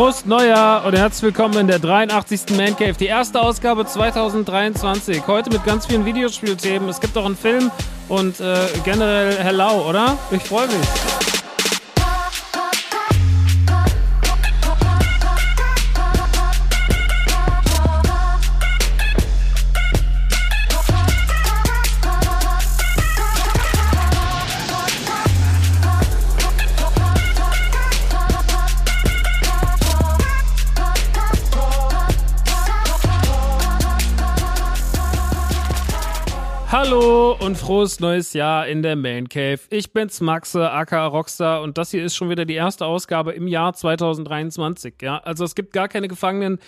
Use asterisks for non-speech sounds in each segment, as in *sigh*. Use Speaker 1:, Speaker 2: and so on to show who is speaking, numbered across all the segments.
Speaker 1: Prost Neujahr und herzlich willkommen in der 83. Man Cave, die erste Ausgabe 2023. Heute mit ganz vielen Videospielthemen. Es gibt auch einen Film und äh, generell hello, oder? Ich freue mich. Und frohes neues Jahr in der Main Cave. Ich bin's Maxe, aka Rockstar und das hier ist schon wieder die erste Ausgabe im Jahr 2023. Ja, also es gibt gar keine Gefangenen.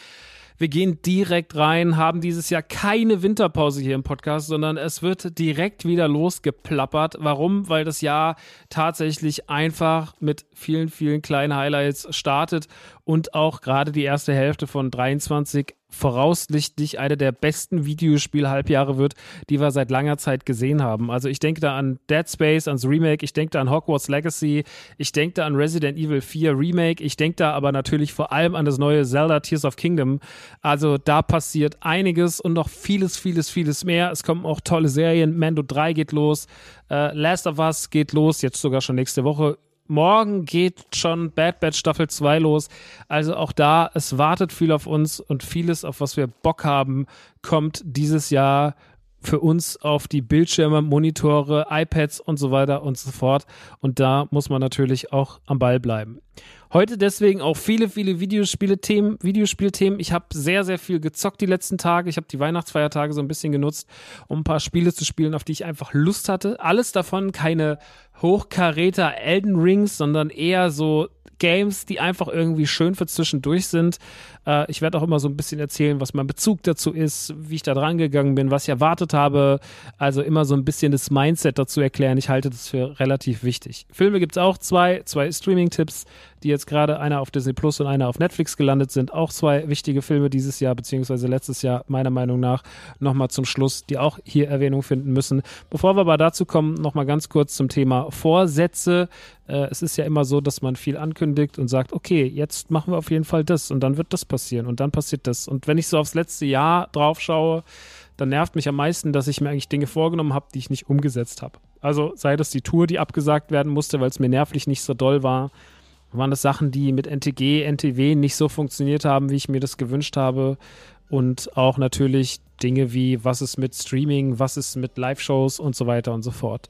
Speaker 1: Wir gehen direkt rein, haben dieses Jahr keine Winterpause hier im Podcast, sondern es wird direkt wieder losgeplappert. Warum? Weil das Jahr tatsächlich einfach mit vielen, vielen kleinen Highlights startet und auch gerade die erste Hälfte von 23 voraussichtlich eine der besten Videospiel-Halbjahre wird, die wir seit langer Zeit gesehen haben. Also ich denke da an Dead Space, ans Remake, ich denke da an Hogwarts Legacy, ich denke da an Resident Evil 4 Remake, ich denke da aber natürlich vor allem an das neue Zelda Tears of Kingdom. Also da passiert einiges und noch vieles, vieles, vieles mehr. Es kommen auch tolle Serien. Mando 3 geht los, äh, Last of Us geht los, jetzt sogar schon nächste Woche morgen geht schon Bad Batch Staffel 2 los. Also auch da, es wartet viel auf uns und vieles, auf was wir Bock haben, kommt dieses Jahr für uns auf die Bildschirme, Monitore, iPads und so weiter und so fort. Und da muss man natürlich auch am Ball bleiben. Heute deswegen auch viele, viele Videospiele-Themen, Videospielthemen. Ich habe sehr, sehr viel gezockt die letzten Tage. Ich habe die Weihnachtsfeiertage so ein bisschen genutzt, um ein paar Spiele zu spielen, auf die ich einfach Lust hatte. Alles davon keine Hochkaräter Elden Rings, sondern eher so Games, die einfach irgendwie schön für zwischendurch sind. Äh, ich werde auch immer so ein bisschen erzählen, was mein Bezug dazu ist, wie ich da dran gegangen bin, was ich erwartet habe. Also immer so ein bisschen das Mindset dazu erklären. Ich halte das für relativ wichtig. Filme gibt es auch zwei, zwei Streaming-Tipps, die jetzt gerade einer auf Disney Plus und einer auf Netflix gelandet sind. Auch zwei wichtige Filme dieses Jahr, beziehungsweise letztes Jahr, meiner Meinung nach, nochmal zum Schluss, die auch hier Erwähnung finden müssen. Bevor wir aber dazu kommen, nochmal ganz kurz zum Thema Vorsätze. Äh, es ist ja immer so, dass man viel ankündigt und sagt, okay, jetzt machen wir auf jeden Fall das und dann wird das passieren und dann passiert das. Und wenn ich so aufs letzte Jahr drauf schaue, dann nervt mich am meisten, dass ich mir eigentlich Dinge vorgenommen habe, die ich nicht umgesetzt habe. Also sei das die Tour, die abgesagt werden musste, weil es mir nervlich nicht so doll war. Waren das Sachen, die mit NTG, NTW nicht so funktioniert haben, wie ich mir das gewünscht habe. Und auch natürlich Dinge wie, was ist mit Streaming, was ist mit Live-Shows und so weiter und so fort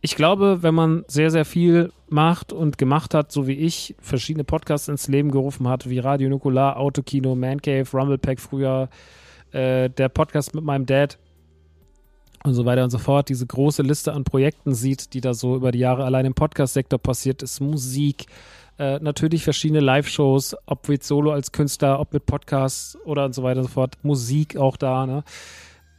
Speaker 1: ich glaube, wenn man sehr, sehr viel macht und gemacht hat, so wie ich, verschiedene Podcasts ins Leben gerufen hat, wie Radio Nukular, Autokino, Man Cave, Rumblepack früher, äh, der Podcast mit meinem Dad und so weiter und so fort, diese große Liste an Projekten sieht, die da so über die Jahre allein im Podcast-Sektor passiert ist, Musik, äh, natürlich verschiedene Live-Shows, ob mit Solo als Künstler, ob mit Podcasts oder und so weiter und so fort, Musik auch da, ne?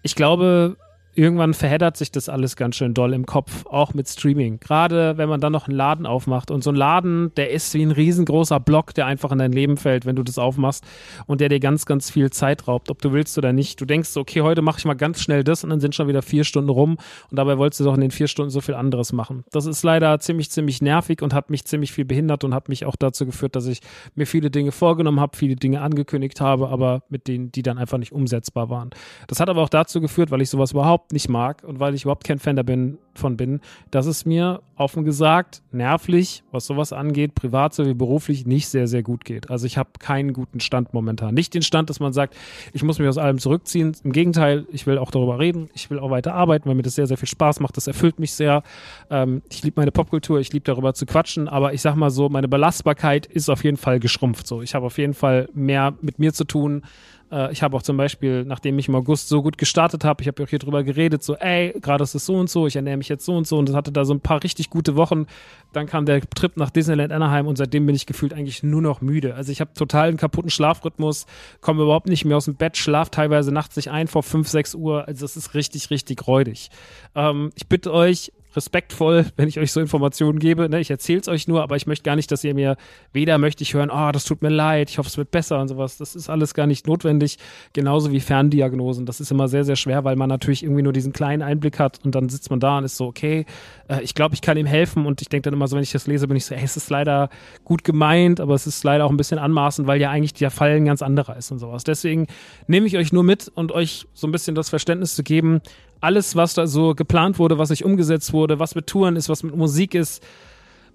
Speaker 1: Ich glaube, irgendwann verheddert sich das alles ganz schön doll im Kopf, auch mit Streaming. Gerade wenn man dann noch einen Laden aufmacht und so ein Laden, der ist wie ein riesengroßer Block, der einfach in dein Leben fällt, wenn du das aufmachst und der dir ganz, ganz viel Zeit raubt, ob du willst oder nicht. Du denkst, okay, heute mache ich mal ganz schnell das und dann sind schon wieder vier Stunden rum und dabei wolltest du doch in den vier Stunden so viel anderes machen. Das ist leider ziemlich, ziemlich nervig und hat mich ziemlich viel behindert und hat mich auch dazu geführt, dass ich mir viele Dinge vorgenommen habe, viele Dinge angekündigt habe, aber mit denen, die dann einfach nicht umsetzbar waren. Das hat aber auch dazu geführt, weil ich sowas überhaupt nicht mag und weil ich überhaupt kein Fan davon bin, dass es mir offen gesagt nervlich, was sowas angeht, privat sowie beruflich, nicht sehr, sehr gut geht. Also ich habe keinen guten Stand momentan. Nicht den Stand, dass man sagt, ich muss mich aus allem zurückziehen. Im Gegenteil, ich will auch darüber reden. Ich will auch weiter arbeiten, weil mir das sehr, sehr viel Spaß macht. Das erfüllt mich sehr. Ähm, ich liebe meine Popkultur, ich liebe darüber zu quatschen, aber ich sag mal so, meine Belastbarkeit ist auf jeden Fall geschrumpft. So, ich habe auf jeden Fall mehr mit mir zu tun äh, ich habe auch zum Beispiel, nachdem ich im August so gut gestartet habe, ich habe auch hier drüber geredet, so, ey, gerade ist es so und so, ich ernähre mich jetzt so und so und hatte da so ein paar richtig gute Wochen. Dann kam der Trip nach Disneyland Anaheim und seitdem bin ich gefühlt eigentlich nur noch müde. Also ich habe total einen kaputten Schlafrhythmus, komme überhaupt nicht mehr aus dem Bett, schlaf teilweise nachts nicht ein vor 5, 6 Uhr. Also das ist richtig, richtig räudig. Ähm, ich bitte euch, respektvoll, wenn ich euch so Informationen gebe. Ne? Ich erzähle es euch nur, aber ich möchte gar nicht, dass ihr mir weder möchte ich hören, oh, das tut mir leid, ich hoffe, es wird besser und sowas. Das ist alles gar nicht notwendig. Genauso wie Ferndiagnosen. Das ist immer sehr, sehr schwer, weil man natürlich irgendwie nur diesen kleinen Einblick hat und dann sitzt man da und ist so, okay, äh, ich glaube, ich kann ihm helfen und ich denke dann immer so, wenn ich das lese, bin ich so, ey, es ist leider gut gemeint, aber es ist leider auch ein bisschen anmaßend, weil ja eigentlich der Fall ein ganz anderer ist und sowas. Deswegen nehme ich euch nur mit und euch so ein bisschen das Verständnis zu geben, alles, was da so geplant wurde, was nicht umgesetzt wurde, was mit Touren ist, was mit Musik ist,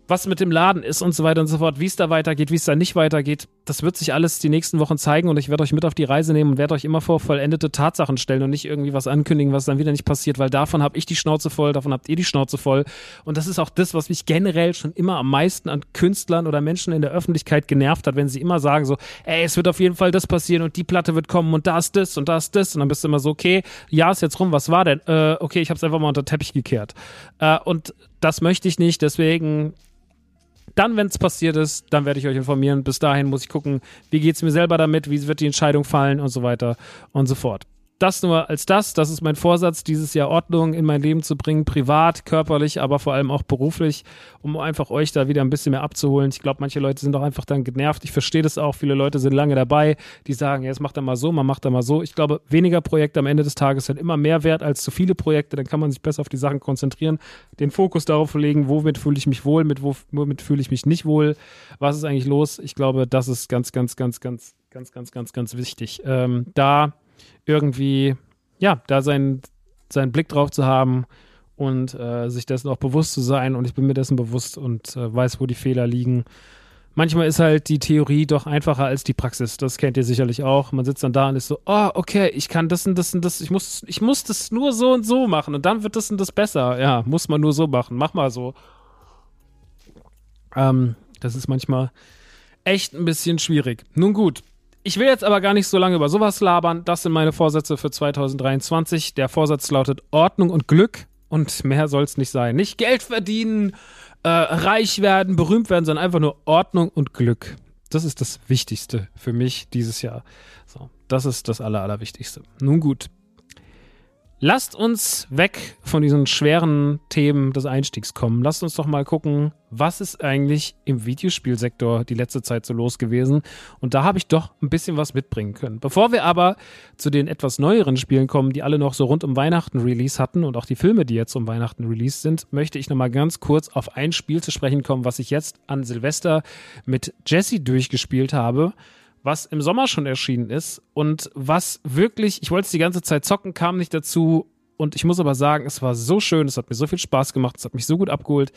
Speaker 1: was mit dem Laden ist und so weiter und so fort, wie es da weitergeht, wie es da nicht weitergeht, das wird sich alles die nächsten Wochen zeigen und ich werde euch mit auf die Reise nehmen und werde euch immer vor vollendete Tatsachen stellen und nicht irgendwie was ankündigen, was dann wieder nicht passiert, weil davon habe ich die Schnauze voll, davon habt ihr die Schnauze voll und das ist auch das, was mich generell schon immer am meisten an Künstlern oder Menschen in der Öffentlichkeit genervt hat, wenn sie immer sagen so, ey, es wird auf jeden Fall das passieren und die Platte wird kommen und da ist das und da ist das und dann bist du immer so, okay, ja, ist jetzt rum, was war denn? Äh, okay, ich habe es einfach mal unter Teppich gekehrt. Äh, und das möchte ich nicht, deswegen dann, wenn es passiert ist, dann werde ich euch informieren. Bis dahin muss ich gucken, wie geht es mir selber damit, wie wird die Entscheidung fallen und so weiter und so fort das nur als das. Das ist mein Vorsatz, dieses Jahr Ordnung in mein Leben zu bringen, privat, körperlich, aber vor allem auch beruflich, um einfach euch da wieder ein bisschen mehr abzuholen. Ich glaube, manche Leute sind auch einfach dann genervt. Ich verstehe das auch. Viele Leute sind lange dabei, die sagen, ja, jetzt macht er mal so, man macht er mal so. Ich glaube, weniger Projekte am Ende des Tages sind immer mehr wert als zu viele Projekte. Dann kann man sich besser auf die Sachen konzentrieren, den Fokus darauf legen, womit fühle ich mich wohl, mit womit fühle ich mich nicht wohl, was ist eigentlich los. Ich glaube, das ist ganz, ganz, ganz, ganz, ganz, ganz, ganz, ganz wichtig. Ähm, da irgendwie, ja, da seinen, seinen Blick drauf zu haben und äh, sich dessen auch bewusst zu sein. Und ich bin mir dessen bewusst und äh, weiß, wo die Fehler liegen. Manchmal ist halt die Theorie doch einfacher als die Praxis. Das kennt ihr sicherlich auch. Man sitzt dann da und ist so, oh, okay, ich kann das und das und das, ich muss, ich muss das nur so und so machen und dann wird das und das besser. Ja, muss man nur so machen. Mach mal so. Ähm, das ist manchmal echt ein bisschen schwierig. Nun gut, ich will jetzt aber gar nicht so lange über sowas labern. Das sind meine Vorsätze für 2023. Der Vorsatz lautet Ordnung und Glück. Und mehr soll es nicht sein. Nicht Geld verdienen, äh, reich werden, berühmt werden, sondern einfach nur Ordnung und Glück. Das ist das Wichtigste für mich dieses Jahr. So, das ist das Aller, Allerwichtigste. Nun gut, Lasst uns weg von diesen schweren Themen des Einstiegs kommen. Lasst uns doch mal gucken, was ist eigentlich im Videospielsektor die letzte Zeit so los gewesen. Und da habe ich doch ein bisschen was mitbringen können. Bevor wir aber zu den etwas neueren Spielen kommen, die alle noch so rund um Weihnachten Release hatten und auch die Filme, die jetzt um Weihnachten Release sind, möchte ich nochmal ganz kurz auf ein Spiel zu sprechen kommen, was ich jetzt an Silvester mit Jesse durchgespielt habe was im Sommer schon erschienen ist und was wirklich, ich wollte es die ganze Zeit zocken, kam nicht dazu und ich muss aber sagen, es war so schön, es hat mir so viel Spaß gemacht, es hat mich so gut abgeholt.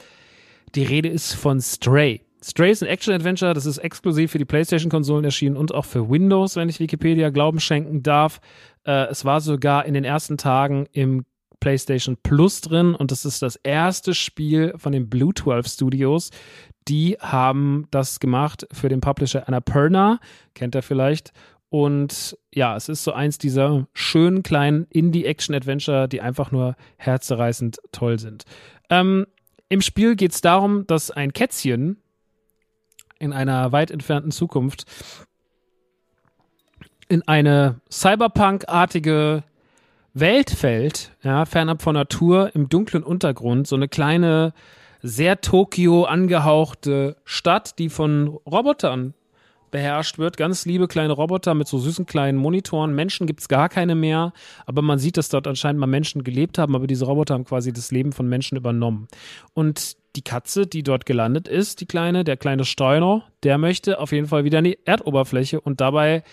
Speaker 1: Die Rede ist von Stray. Stray ist ein Action-Adventure, das ist exklusiv für die PlayStation-Konsolen erschienen und auch für Windows, wenn ich Wikipedia Glauben schenken darf. Äh, es war sogar in den ersten Tagen im PlayStation Plus drin und das ist das erste Spiel von den Blue 12 Studios, die haben das gemacht für den Publisher Annapurna, kennt er vielleicht. Und ja, es ist so eins dieser schönen kleinen Indie-Action-Adventure, die einfach nur herzzerreißend toll sind. Ähm, Im Spiel geht es darum, dass ein Kätzchen in einer weit entfernten Zukunft in eine Cyberpunk-artige Welt fällt, ja, fernab von Natur, im dunklen Untergrund, so eine kleine sehr Tokio angehauchte Stadt, die von Robotern beherrscht wird. Ganz liebe kleine Roboter mit so süßen kleinen Monitoren. Menschen gibt es gar keine mehr, aber man sieht, dass dort anscheinend mal Menschen gelebt haben, aber diese Roboter haben quasi das Leben von Menschen übernommen. Und die Katze, die dort gelandet ist, die kleine, der kleine Steuner, der möchte auf jeden Fall wieder an die Erdoberfläche und dabei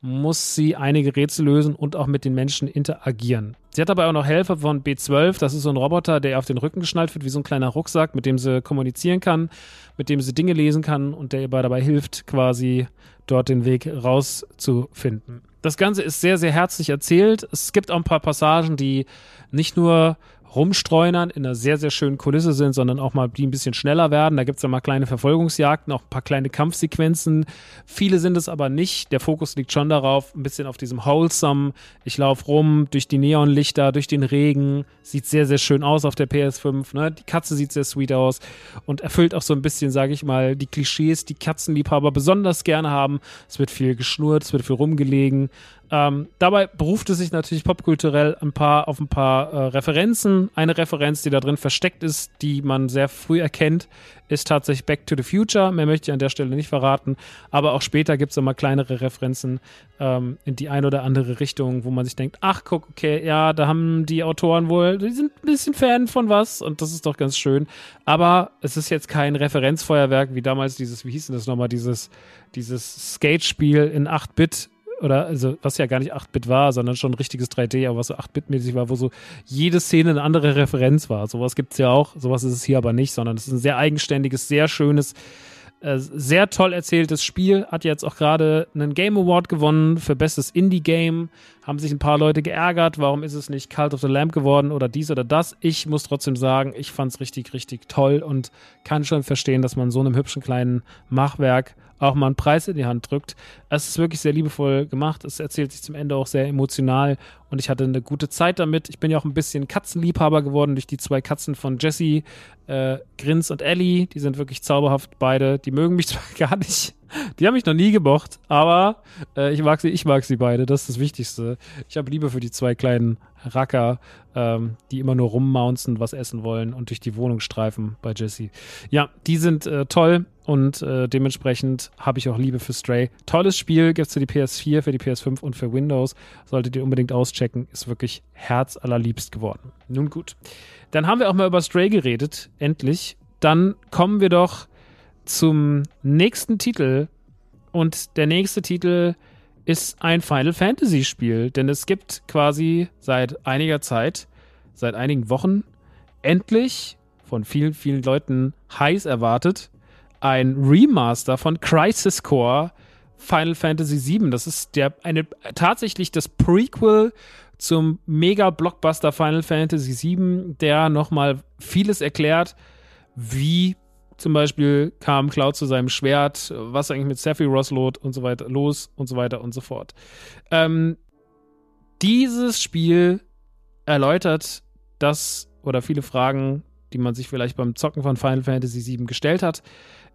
Speaker 1: muss sie einige Rätsel lösen und auch mit den Menschen interagieren. Sie hat dabei auch noch Helfer von B12, das ist so ein Roboter, der auf den Rücken geschnallt wird, wie so ein kleiner Rucksack, mit dem sie kommunizieren kann, mit dem sie Dinge lesen kann und der ihr dabei hilft, quasi dort den Weg rauszufinden. Das Ganze ist sehr, sehr herzlich erzählt. Es gibt auch ein paar Passagen, die nicht nur rumstreunern in einer sehr, sehr schönen Kulisse sind, sondern auch mal die ein bisschen schneller werden. Da gibt es ja mal kleine Verfolgungsjagden, auch ein paar kleine Kampfsequenzen. Viele sind es aber nicht. Der Fokus liegt schon darauf, ein bisschen auf diesem Wholesome. Ich laufe rum durch die Neonlichter, durch den Regen. Sieht sehr, sehr schön aus auf der PS5. Ne? Die Katze sieht sehr sweet aus und erfüllt auch so ein bisschen, sage ich mal, die Klischees, die Katzenliebhaber besonders gerne haben. Es wird viel geschnurrt, es wird viel rumgelegen. Ähm, dabei beruft es sich natürlich popkulturell ein paar, auf ein paar äh, Referenzen. Eine Referenz, die da drin versteckt ist, die man sehr früh erkennt, ist tatsächlich Back to the Future. Mehr möchte ich an der Stelle nicht verraten. Aber auch später gibt es immer kleinere Referenzen ähm, in die eine oder andere Richtung, wo man sich denkt, ach guck, okay, ja, da haben die Autoren wohl, die sind ein bisschen Fan von was und das ist doch ganz schön. Aber es ist jetzt kein Referenzfeuerwerk wie damals dieses, wie hieß denn das nochmal, dieses, dieses Skate-Spiel in 8-Bit oder also was ja gar nicht 8-Bit war, sondern schon ein richtiges 3D, aber was so 8-Bit-mäßig war, wo so jede Szene eine andere Referenz war. Sowas gibt es ja auch, sowas ist es hier aber nicht, sondern es ist ein sehr eigenständiges, sehr schönes, äh, sehr toll erzähltes Spiel. Hat jetzt auch gerade einen Game Award gewonnen für bestes Indie-Game. Haben sich ein paar Leute geärgert, warum ist es nicht Cult of the Lamp geworden oder dies oder das. Ich muss trotzdem sagen, ich fand es richtig, richtig toll und kann schon verstehen, dass man so einem hübschen kleinen Machwerk auch mal einen Preis in die Hand drückt. Es ist wirklich sehr liebevoll gemacht. Es erzählt sich zum Ende auch sehr emotional und ich hatte eine gute Zeit damit. Ich bin ja auch ein bisschen Katzenliebhaber geworden durch die zwei Katzen von Jesse, äh, Grins und Ellie. Die sind wirklich zauberhaft beide. Die mögen mich *laughs* zwar gar nicht. Die haben mich noch nie gemocht, aber äh, ich mag sie, ich mag sie beide. Das ist das Wichtigste. Ich habe Liebe für die zwei kleinen Racker, ähm, die immer nur rummounzen, was essen wollen und durch die Wohnung streifen bei Jesse. Ja, die sind äh, toll und äh, dementsprechend habe ich auch Liebe für Stray. Tolles Spiel, gibt es für die PS4, für die PS5 und für Windows. Solltet ihr unbedingt auschecken, ist wirklich herzallerliebst geworden. Nun gut, dann haben wir auch mal über Stray geredet, endlich. Dann kommen wir doch zum nächsten Titel und der nächste Titel ist ein Final Fantasy Spiel, denn es gibt quasi seit einiger Zeit, seit einigen Wochen, endlich von vielen, vielen Leuten heiß erwartet, ein Remaster von Crisis Core Final Fantasy VII. Das ist der eine tatsächlich das Prequel zum Mega Blockbuster Final Fantasy VII, der nochmal vieles erklärt, wie zum Beispiel kam Cloud zu seinem Schwert, was eigentlich mit Sephiroth lot und so weiter los und so weiter und so fort. Ähm, dieses Spiel erläutert das oder viele Fragen, die man sich vielleicht beim Zocken von Final Fantasy VII gestellt hat.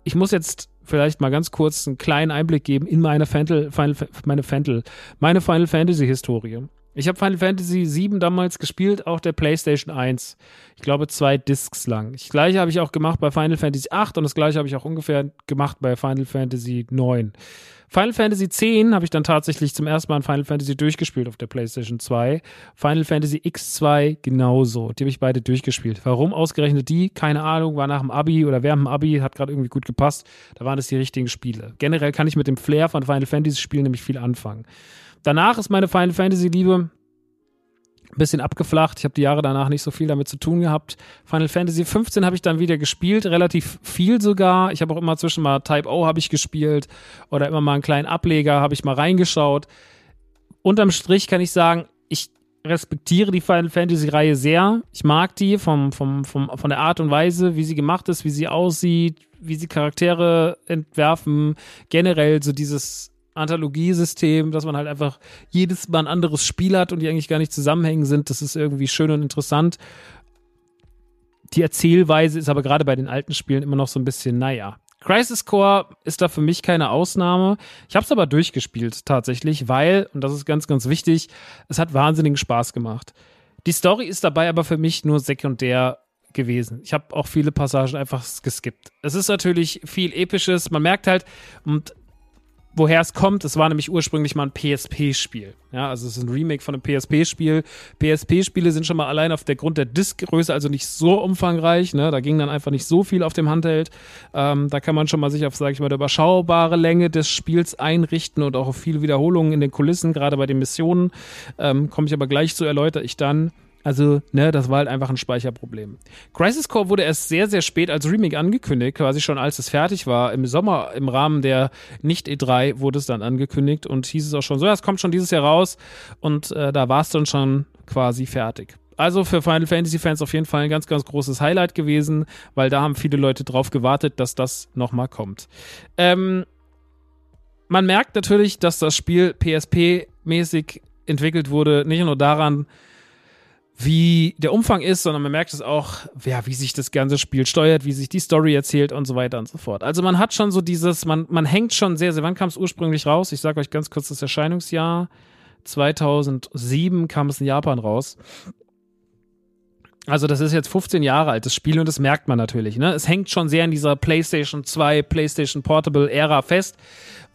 Speaker 1: Ich muss jetzt vielleicht mal ganz kurz einen kleinen Einblick geben in meine Final, Final, meine, Fantal, meine Final Fantasy Historie. Ich habe Final Fantasy VII damals gespielt, auch der PlayStation 1. Ich glaube, zwei Discs lang. Das gleiche habe ich auch gemacht bei Final Fantasy 8 und das gleiche habe ich auch ungefähr gemacht bei Final Fantasy 9. Final Fantasy 10 habe ich dann tatsächlich zum ersten Mal in Final Fantasy durchgespielt auf der PlayStation 2. Final Fantasy X2 genauso. Die habe ich beide durchgespielt. Warum ausgerechnet die? Keine Ahnung. War nach dem Abi oder während dem Abi, hat gerade irgendwie gut gepasst. Da waren das die richtigen Spiele. Generell kann ich mit dem Flair von Final Fantasy Spielen nämlich viel anfangen. Danach ist meine Final Fantasy Liebe ein bisschen abgeflacht. Ich habe die Jahre danach nicht so viel damit zu tun gehabt. Final Fantasy 15 habe ich dann wieder gespielt, relativ viel sogar. Ich habe auch immer zwischen mal Type O habe ich gespielt oder immer mal einen kleinen Ableger habe ich mal reingeschaut. Unterm Strich kann ich sagen, ich respektiere die Final Fantasy Reihe sehr. Ich mag die vom, vom, vom, von der Art und Weise, wie sie gemacht ist, wie sie aussieht, wie sie Charaktere entwerfen. Generell so dieses Anthologiesystem, dass man halt einfach jedes Mal ein anderes Spiel hat und die eigentlich gar nicht zusammenhängen sind. Das ist irgendwie schön und interessant. Die Erzählweise ist aber gerade bei den alten Spielen immer noch so ein bisschen, naja. Crisis Core ist da für mich keine Ausnahme. Ich habe es aber durchgespielt tatsächlich, weil, und das ist ganz, ganz wichtig, es hat wahnsinnigen Spaß gemacht. Die Story ist dabei aber für mich nur sekundär gewesen. Ich habe auch viele Passagen einfach geskippt. Es ist natürlich viel Episches. Man merkt halt, und woher es kommt. Es war nämlich ursprünglich mal ein PSP-Spiel. Ja, also es ist ein Remake von einem PSP-Spiel. PSP-Spiele sind schon mal allein auf der Grund der Diskgröße also nicht so umfangreich. Ne? Da ging dann einfach nicht so viel auf dem Handheld. Ähm, da kann man schon mal sich auf, sage ich mal, der überschaubare Länge des Spiels einrichten und auch auf viele Wiederholungen in den Kulissen, gerade bei den Missionen. Ähm, Komme ich aber gleich zu, erläutere ich dann. Also, ne, das war halt einfach ein Speicherproblem. Crisis Core wurde erst sehr, sehr spät als Remake angekündigt, quasi schon als es fertig war. Im Sommer, im Rahmen der Nicht-E3 wurde es dann angekündigt und hieß es auch schon so, ja, es kommt schon dieses Jahr raus und äh, da war es dann schon quasi fertig. Also für Final Fantasy Fans auf jeden Fall ein ganz, ganz großes Highlight gewesen, weil da haben viele Leute drauf gewartet, dass das nochmal kommt. Ähm, man merkt natürlich, dass das Spiel PSP-mäßig entwickelt wurde, nicht nur daran, wie der Umfang ist, sondern man merkt es auch, ja, wie sich das ganze Spiel steuert, wie sich die Story erzählt und so weiter und so fort. Also man hat schon so dieses, man, man hängt schon sehr, sehr, wann kam es ursprünglich raus? Ich sage euch ganz kurz das Erscheinungsjahr. 2007 kam es in Japan raus. Also das ist jetzt 15 Jahre altes Spiel und das merkt man natürlich. Ne? Es hängt schon sehr in dieser PlayStation 2, PlayStation Portable Ära fest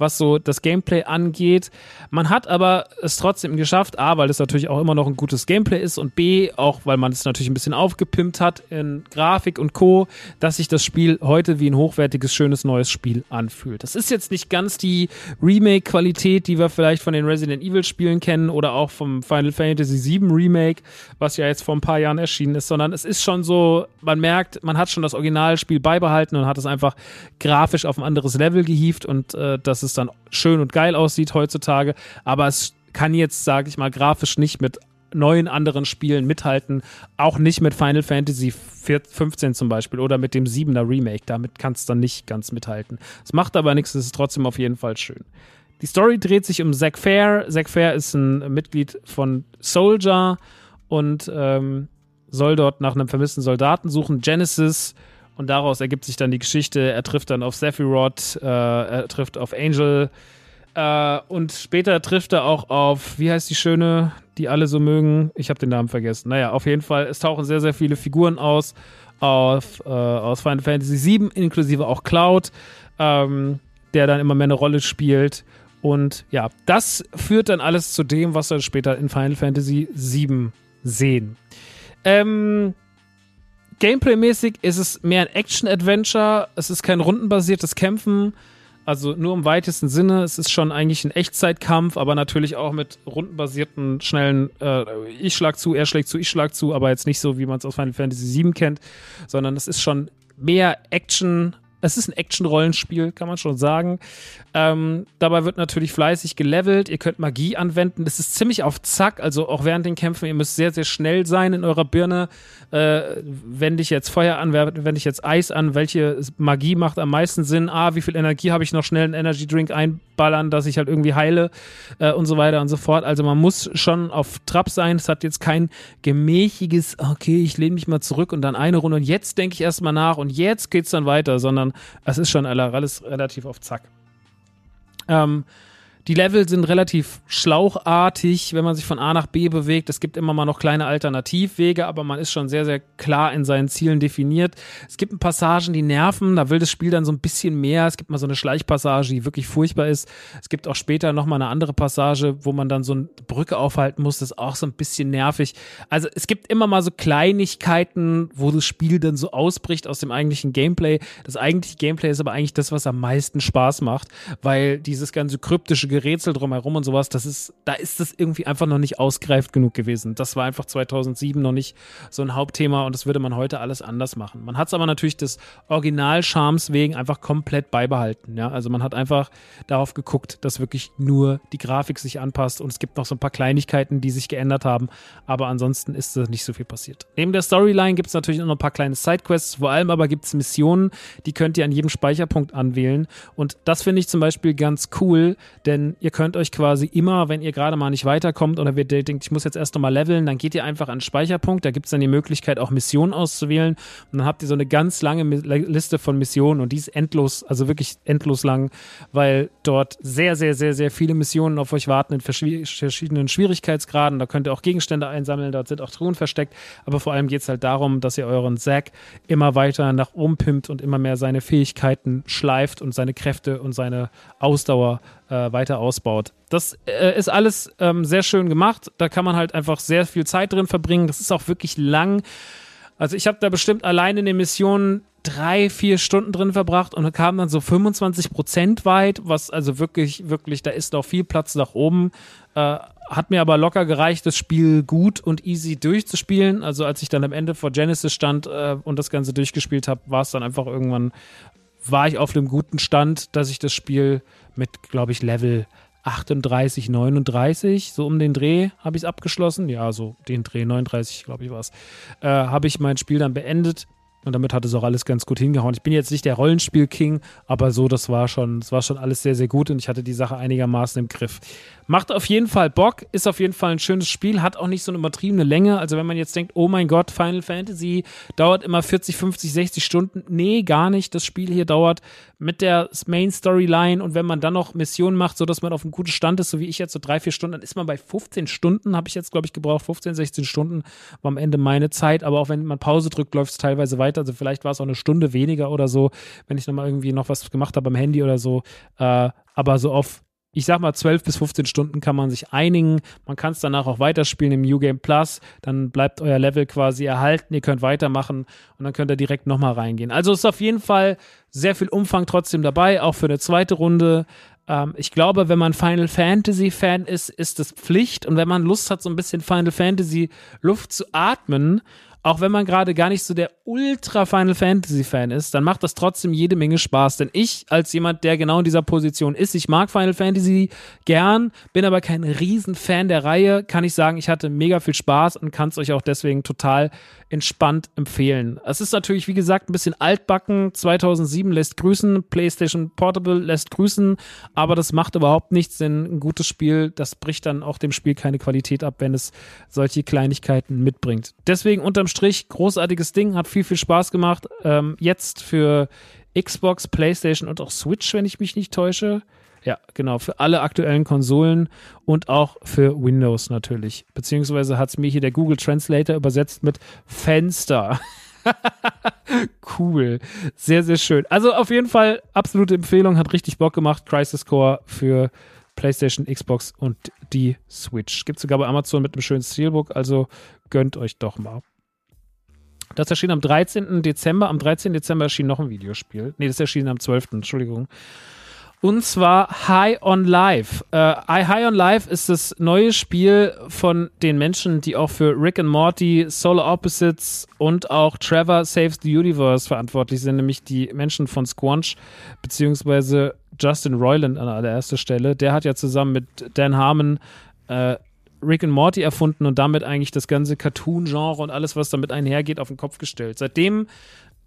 Speaker 1: was so das Gameplay angeht. Man hat aber es trotzdem geschafft, A, weil es natürlich auch immer noch ein gutes Gameplay ist und B, auch weil man es natürlich ein bisschen aufgepimpt hat in Grafik und Co., dass sich das Spiel heute wie ein hochwertiges, schönes neues Spiel anfühlt. Das ist jetzt nicht ganz die Remake-Qualität, die wir vielleicht von den Resident Evil-Spielen kennen oder auch vom Final Fantasy VII Remake, was ja jetzt vor ein paar Jahren erschienen ist, sondern es ist schon so, man merkt, man hat schon das Originalspiel beibehalten und hat es einfach grafisch auf ein anderes Level gehievt und äh, das ist es dann schön und geil aussieht heutzutage. Aber es kann jetzt, sage ich mal, grafisch nicht mit neuen anderen Spielen mithalten. Auch nicht mit Final Fantasy 15 zum Beispiel oder mit dem 7er Remake. Damit kann es dann nicht ganz mithalten. Es macht aber nichts, es ist trotzdem auf jeden Fall schön. Die Story dreht sich um Zack Fair. Zack Fair ist ein Mitglied von Soldier und ähm, soll dort nach einem vermissten Soldaten suchen. Genesis und daraus ergibt sich dann die Geschichte. Er trifft dann auf Sephiroth, äh, er trifft auf Angel. Äh, und später trifft er auch auf, wie heißt die schöne, die alle so mögen? Ich habe den Namen vergessen. Naja, auf jeden Fall, es tauchen sehr, sehr viele Figuren aus, auf, äh, aus Final Fantasy VII, inklusive auch Cloud, ähm, der dann immer mehr eine Rolle spielt. Und ja, das führt dann alles zu dem, was wir später in Final Fantasy VII sehen. Ähm, Gameplay-mäßig ist es mehr ein Action-Adventure. Es ist kein rundenbasiertes Kämpfen. Also nur im weitesten Sinne. Es ist schon eigentlich ein Echtzeitkampf, aber natürlich auch mit rundenbasierten, schnellen äh, Ich schlag zu, er schlägt zu, ich schlag zu, aber jetzt nicht so, wie man es aus Final Fantasy VII kennt, sondern es ist schon mehr Action es ist ein Action-Rollenspiel, kann man schon sagen. Ähm, dabei wird natürlich fleißig gelevelt. Ihr könnt Magie anwenden. Das ist ziemlich auf Zack, also auch während den Kämpfen. Ihr müsst sehr, sehr schnell sein in eurer Birne. Äh, wende ich jetzt Feuer an, wende ich jetzt Eis an? Welche Magie macht am meisten Sinn? Ah, wie viel Energie habe ich noch schnell einen Energy Drink einballern, dass ich halt irgendwie heile äh, und so weiter und so fort. Also man muss schon auf Trab sein. Es hat jetzt kein gemächiges, okay, ich lehne mich mal zurück und dann eine Runde und jetzt denke ich erstmal nach und jetzt geht es dann weiter, sondern es ist schon alles relativ auf Zack. Ähm, die Level sind relativ schlauchartig, wenn man sich von A nach B bewegt. Es gibt immer mal noch kleine Alternativwege, aber man ist schon sehr, sehr klar in seinen Zielen definiert. Es gibt Passagen, die nerven, da will das Spiel dann so ein bisschen mehr. Es gibt mal so eine Schleichpassage, die wirklich furchtbar ist. Es gibt auch später nochmal eine andere Passage, wo man dann so eine Brücke aufhalten muss. Das ist auch so ein bisschen nervig. Also es gibt immer mal so Kleinigkeiten, wo das Spiel dann so ausbricht aus dem eigentlichen Gameplay. Das eigentliche Gameplay ist aber eigentlich das, was am meisten Spaß macht, weil dieses ganze kryptische Gerätsel drumherum und sowas, das ist, da ist das irgendwie einfach noch nicht ausgereift genug gewesen. Das war einfach 2007 noch nicht so ein Hauptthema und das würde man heute alles anders machen. Man hat es aber natürlich des Original-Charmes wegen einfach komplett beibehalten. Ja? Also man hat einfach darauf geguckt, dass wirklich nur die Grafik sich anpasst und es gibt noch so ein paar Kleinigkeiten, die sich geändert haben, aber ansonsten ist da nicht so viel passiert. Neben der Storyline gibt es natürlich noch ein paar kleine Sidequests, vor allem aber gibt es Missionen, die könnt ihr an jedem Speicherpunkt anwählen und das finde ich zum Beispiel ganz cool, denn denn ihr könnt euch quasi immer, wenn ihr gerade mal nicht weiterkommt oder ihr denkt, ich muss jetzt erst nochmal leveln, dann geht ihr einfach an den Speicherpunkt, da gibt es dann die Möglichkeit auch Missionen auszuwählen. Und dann habt ihr so eine ganz lange Liste von Missionen und die ist endlos, also wirklich endlos lang, weil dort sehr, sehr, sehr, sehr viele Missionen auf euch warten in verschiedenen Schwierigkeitsgraden, da könnt ihr auch Gegenstände einsammeln, dort sind auch Truhen versteckt, aber vor allem geht es halt darum, dass ihr euren Zack immer weiter nach oben pimpt und immer mehr seine Fähigkeiten schleift und seine Kräfte und seine Ausdauer äh, weiter ausbaut. Das äh, ist alles ähm, sehr schön gemacht. Da kann man halt einfach sehr viel Zeit drin verbringen. Das ist auch wirklich lang. Also ich habe da bestimmt alleine in den Missionen drei, vier Stunden drin verbracht und kam dann so 25 Prozent weit, was also wirklich, wirklich, da ist noch viel Platz nach oben. Äh, hat mir aber locker gereicht, das Spiel gut und easy durchzuspielen. Also als ich dann am Ende vor Genesis stand äh, und das Ganze durchgespielt habe, war es dann einfach irgendwann, war ich auf einem guten Stand, dass ich das Spiel mit, glaube ich, Level 38, 39, so um den Dreh habe ich es abgeschlossen. Ja, so den Dreh, 39, glaube ich, war es. Äh, habe ich mein Spiel dann beendet und damit hat es auch alles ganz gut hingehauen. Ich bin jetzt nicht der Rollenspiel-King, aber so, das war schon, das war schon alles sehr, sehr gut und ich hatte die Sache einigermaßen im Griff. Macht auf jeden Fall Bock, ist auf jeden Fall ein schönes Spiel, hat auch nicht so eine übertriebene Länge. Also wenn man jetzt denkt, oh mein Gott, Final Fantasy dauert immer 40, 50, 60 Stunden. Nee, gar nicht. Das Spiel hier dauert mit der Main Storyline und wenn man dann noch Missionen macht, so dass man auf einem guten Stand ist, so wie ich jetzt so drei, vier Stunden, dann ist man bei 15 Stunden, habe ich jetzt, glaube ich, gebraucht. 15, 16 Stunden war am Ende meine Zeit. Aber auch wenn man Pause drückt, läuft es teilweise weiter. Also vielleicht war es auch eine Stunde weniger oder so, wenn ich nochmal irgendwie noch was gemacht habe am Handy oder so. Äh, aber so auf ich sag mal, 12 bis 15 Stunden kann man sich einigen. Man kann es danach auch weiterspielen im New Game Plus. Dann bleibt euer Level quasi erhalten. Ihr könnt weitermachen und dann könnt ihr direkt nochmal reingehen. Also ist auf jeden Fall sehr viel Umfang trotzdem dabei, auch für eine zweite Runde. Ähm, ich glaube, wenn man Final Fantasy Fan ist, ist es Pflicht. Und wenn man Lust hat, so ein bisschen Final Fantasy Luft zu atmen, auch wenn man gerade gar nicht so der Ultra Final Fantasy Fan ist, dann macht das trotzdem jede Menge Spaß. Denn ich, als jemand, der genau in dieser Position ist, ich mag Final Fantasy gern, bin aber kein Riesenfan der Reihe, kann ich sagen, ich hatte mega viel Spaß und kann es euch auch deswegen total entspannt empfehlen. Es ist natürlich, wie gesagt, ein bisschen altbacken. 2007 lässt grüßen, PlayStation Portable lässt grüßen, aber das macht überhaupt nichts, denn ein gutes Spiel, das bricht dann auch dem Spiel keine Qualität ab, wenn es solche Kleinigkeiten mitbringt. Deswegen unterm Strich, großartiges Ding, hat viel, viel Spaß gemacht. Ähm, jetzt für Xbox, PlayStation und auch Switch, wenn ich mich nicht täusche. Ja, genau, für alle aktuellen Konsolen und auch für Windows natürlich. Beziehungsweise hat es mir hier der Google Translator übersetzt mit Fenster. *laughs* cool. Sehr, sehr schön. Also auf jeden Fall absolute Empfehlung, hat richtig Bock gemacht. Crisis Core für PlayStation, Xbox und die Switch. Gibt sogar bei Amazon mit einem schönen Steelbook, also gönnt euch doch mal. Das erschien am 13. Dezember. Am 13. Dezember erschien noch ein Videospiel. Nee, das erschien am 12. Entschuldigung. Und zwar High on Life. Äh, High on Life ist das neue Spiel von den Menschen, die auch für Rick and Morty, Solar Opposites und auch Trevor Saves the Universe verantwortlich sind, nämlich die Menschen von Squanch, beziehungsweise Justin Roiland an allererster Stelle. Der hat ja zusammen mit Dan Harmon äh, Rick and Morty erfunden und damit eigentlich das ganze Cartoon-Genre und alles, was damit einhergeht, auf den Kopf gestellt. Seitdem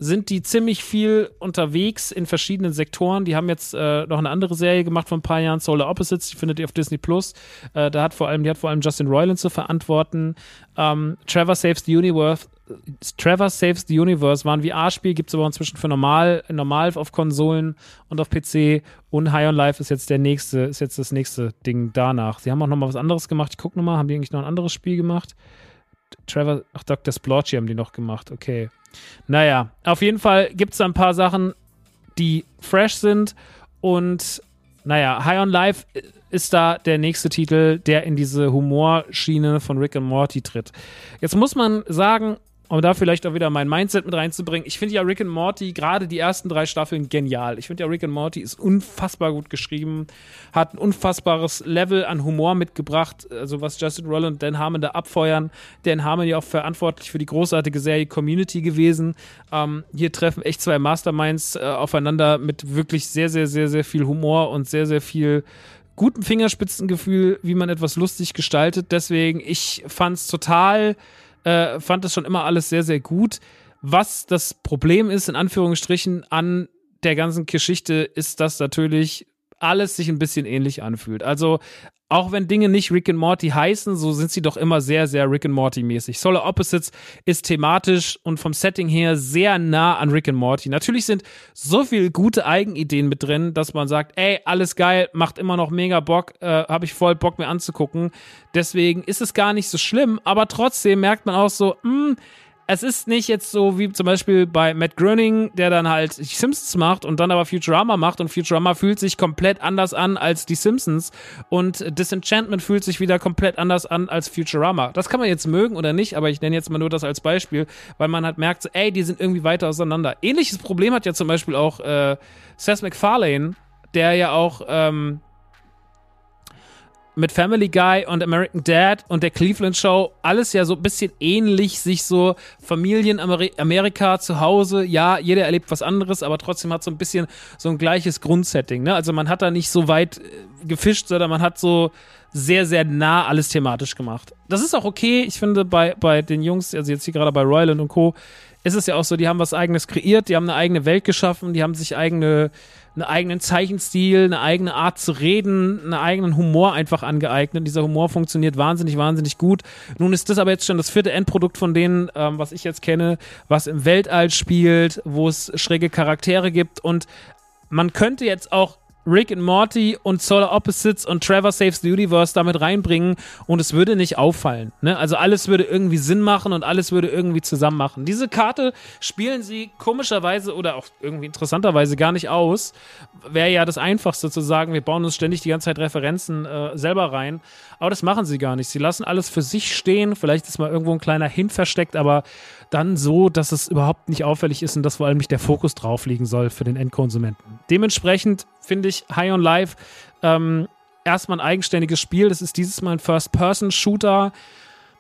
Speaker 1: sind die ziemlich viel unterwegs in verschiedenen Sektoren. Die haben jetzt äh, noch eine andere Serie gemacht vor ein paar Jahren, Solar Opposites, die findet ihr auf Disney Plus. Äh, da hat vor allem, die hat vor allem Justin Roiland zu verantworten. Ähm, Trevor Saves the Universe. Trevor Saves the Universe war ein VR-Spiel, gibt es aber inzwischen für normal, normal auf Konsolen und auf PC. Und High on Life ist jetzt der nächste, ist jetzt das nächste Ding danach. Sie haben auch noch mal was anderes gemacht. Ich gucke nochmal, haben die eigentlich noch ein anderes Spiel gemacht? Trevor, ach, Dr. Splotchy haben die noch gemacht, okay. Naja, auf jeden Fall gibt es da ein paar Sachen, die fresh sind und naja, High on Life ist da der nächste Titel, der in diese Humorschiene von Rick and Morty tritt. Jetzt muss man sagen, um da vielleicht auch wieder mein Mindset mit reinzubringen. Ich finde ja Rick and Morty, gerade die ersten drei Staffeln, genial. Ich finde ja Rick and Morty ist unfassbar gut geschrieben, hat ein unfassbares Level an Humor mitgebracht, also was Justin Roland und Dan Harmon da abfeuern. Dan Harmon ja auch verantwortlich für die großartige Serie Community gewesen. Ähm, hier treffen echt zwei Masterminds äh, aufeinander mit wirklich sehr, sehr, sehr, sehr viel Humor und sehr, sehr viel gutem Fingerspitzengefühl, wie man etwas lustig gestaltet. Deswegen, ich fand es total äh, fand das schon immer alles sehr, sehr gut. Was das Problem ist, in Anführungsstrichen, an der ganzen Geschichte, ist, dass natürlich alles sich ein bisschen ähnlich anfühlt. Also auch wenn Dinge nicht Rick and Morty heißen, so sind sie doch immer sehr, sehr Rick and Morty mäßig. Solar Opposites ist thematisch und vom Setting her sehr nah an Rick and Morty. Natürlich sind so viele gute Eigenideen mit drin, dass man sagt, ey, alles geil, macht immer noch mega Bock, äh, habe ich voll Bock mir anzugucken. Deswegen ist es gar nicht so schlimm, aber trotzdem merkt man auch so, mh, hm, es ist nicht jetzt so wie zum Beispiel bei Matt Groening, der dann halt die Simpsons macht und dann aber Futurama macht und Futurama fühlt sich komplett anders an als die Simpsons und Disenchantment fühlt sich wieder komplett anders an als Futurama. Das kann man jetzt mögen oder nicht, aber ich nenne jetzt mal nur das als Beispiel, weil man halt merkt, so, ey, die sind irgendwie weiter auseinander. Ähnliches Problem hat ja zum Beispiel auch äh, Seth MacFarlane, der ja auch ähm, mit Family Guy und American Dad und der Cleveland Show alles ja so ein bisschen ähnlich, sich so Familien Amerika zu Hause, ja, jeder erlebt was anderes, aber trotzdem hat so ein bisschen so ein gleiches Grundsetting, ne? Also man hat da nicht so weit äh, gefischt, sondern man hat so sehr, sehr nah alles thematisch gemacht. Das ist auch okay. Ich finde, bei, bei den Jungs, also jetzt hier gerade bei Royland und Co., ist es ja auch so, die haben was eigenes kreiert, die haben eine eigene Welt geschaffen, die haben sich eigene einen eigenen Zeichenstil, eine eigene Art zu reden, einen eigenen Humor einfach angeeignet. Dieser Humor funktioniert wahnsinnig, wahnsinnig gut. Nun ist das aber jetzt schon das vierte Endprodukt von denen, ähm, was ich jetzt kenne, was im Weltall spielt, wo es schräge Charaktere gibt und man könnte jetzt auch Rick and Morty und Solar Opposites und Trevor Saves the Universe damit reinbringen und es würde nicht auffallen. Ne? Also alles würde irgendwie Sinn machen und alles würde irgendwie zusammen machen. Diese Karte spielen sie komischerweise oder auch irgendwie interessanterweise gar nicht aus. Wäre ja das Einfachste zu sagen, wir bauen uns ständig die ganze Zeit Referenzen äh, selber rein. Aber das machen sie gar nicht. Sie lassen alles für sich stehen. Vielleicht ist mal irgendwo ein kleiner Hint versteckt, aber dann so, dass es überhaupt nicht auffällig ist und dass vor allem nicht der Fokus drauf liegen soll für den Endkonsumenten. Dementsprechend finde ich High on Life ähm, erstmal ein eigenständiges Spiel. Das ist dieses Mal ein First-Person-Shooter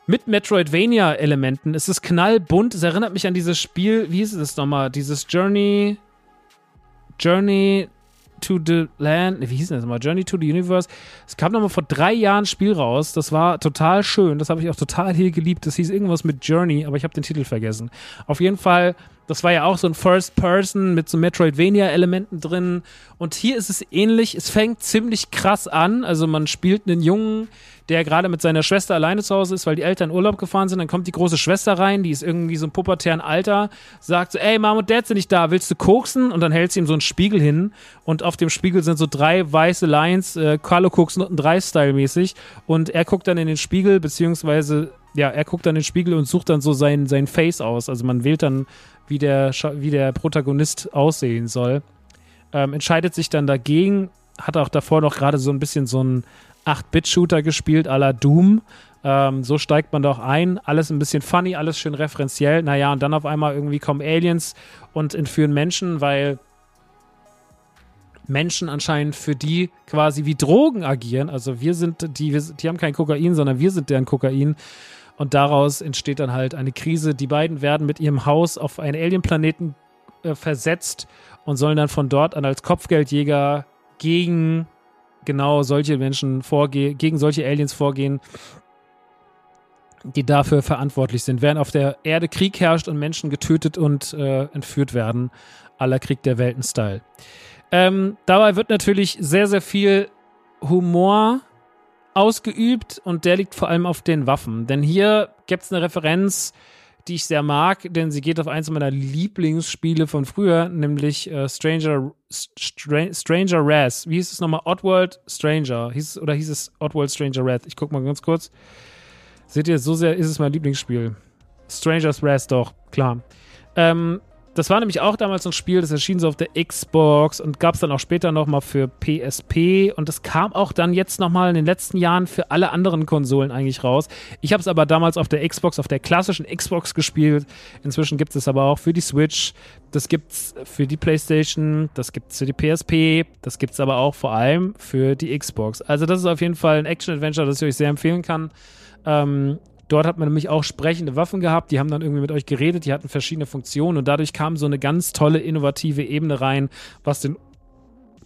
Speaker 1: mit Metroidvania-Elementen. Es ist knallbunt. Es erinnert mich an dieses Spiel, wie hieß es nochmal? Dieses Journey. Journey to the Land, wie hieß das mal? Journey to the Universe. Es kam nochmal vor drei Jahren ein Spiel raus. Das war total schön. Das habe ich auch total hier geliebt. Das hieß irgendwas mit Journey, aber ich habe den Titel vergessen. Auf jeden Fall, das war ja auch so ein First Person mit so Metroidvania-Elementen drin. Und hier ist es ähnlich. Es fängt ziemlich krass an. Also man spielt einen Jungen, der gerade mit seiner Schwester alleine zu Hause ist, weil die Eltern Urlaub gefahren sind. Dann kommt die große Schwester rein, die ist irgendwie so ein pubertären Alter, sagt so, ey, Mom und Dad sind nicht da, willst du koksen? Und dann hält sie ihm so einen Spiegel hin und auf dem Spiegel sind so drei weiße Lines, äh, Carlo Cooks Noten 3 Style mäßig und er guckt dann in den Spiegel, beziehungsweise, ja, er guckt dann in den Spiegel und sucht dann so sein, sein Face aus. Also man wählt dann, wie der, wie der Protagonist aussehen soll. Ähm, entscheidet sich dann dagegen, hat auch davor noch gerade so ein bisschen so ein 8-Bit-Shooter gespielt, à la Doom. Ähm, so steigt man doch ein. Alles ein bisschen funny, alles schön referenziell. Naja, und dann auf einmal irgendwie kommen Aliens und entführen Menschen, weil Menschen anscheinend für die quasi wie Drogen agieren. Also wir sind die, wir, die haben kein Kokain, sondern wir sind deren Kokain. Und daraus entsteht dann halt eine Krise. Die beiden werden mit ihrem Haus auf einen Alienplaneten äh, versetzt und sollen dann von dort an als Kopfgeldjäger gegen genau solche Menschen vorgehen, gegen solche Aliens vorgehen, die dafür verantwortlich sind. Während auf der Erde Krieg herrscht und Menschen getötet und äh, entführt werden, aller Krieg der Welten-Style. Ähm, dabei wird natürlich sehr, sehr viel Humor ausgeübt und der liegt vor allem auf den Waffen. Denn hier gibt es eine Referenz die ich sehr mag, denn sie geht auf eins meiner Lieblingsspiele von früher, nämlich äh, Stranger Str Stranger Raz. Wie hieß es nochmal? Oddworld Stranger. Hieß, oder hieß es Oddworld Stranger Raz? Ich guck mal ganz kurz. Seht ihr, so sehr ist es mein Lieblingsspiel. Strangers Raz, doch, klar. Ähm, das war nämlich auch damals ein Spiel, das erschien so auf der Xbox und gab es dann auch später nochmal für PSP und das kam auch dann jetzt nochmal in den letzten Jahren für alle anderen Konsolen eigentlich raus. Ich habe es aber damals auf der Xbox, auf der klassischen Xbox gespielt. Inzwischen gibt es aber auch für die Switch, das gibt es für die PlayStation, das gibt es für die PSP, das gibt es aber auch vor allem für die Xbox. Also das ist auf jeden Fall ein Action-Adventure, das ich euch sehr empfehlen kann. Ähm, Dort hat man nämlich auch sprechende Waffen gehabt, die haben dann irgendwie mit euch geredet, die hatten verschiedene Funktionen und dadurch kam so eine ganz tolle, innovative Ebene rein, was den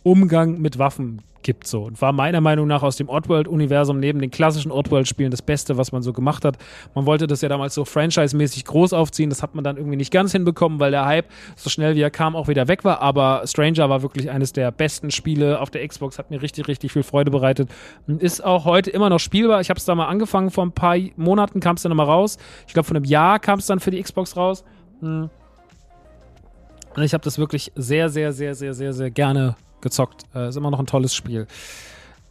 Speaker 1: Umgang mit Waffen gibt so und war meiner Meinung nach aus dem Oddworld-Universum neben den klassischen Oddworld-Spielen das Beste, was man so gemacht hat. Man wollte das ja damals so franchise-mäßig groß aufziehen, das hat man dann irgendwie nicht ganz hinbekommen, weil der Hype so schnell wie er kam auch wieder weg war, aber Stranger war wirklich eines der besten Spiele auf der Xbox, hat mir richtig, richtig viel Freude bereitet und ist auch heute immer noch spielbar. Ich habe es da mal angefangen, vor ein paar Monaten kam es dann nochmal raus. Ich glaube, von einem Jahr kam es dann für die Xbox raus. Hm. Und ich habe das wirklich sehr, sehr, sehr, sehr, sehr, sehr gerne gezockt. Äh, ist immer noch ein tolles Spiel.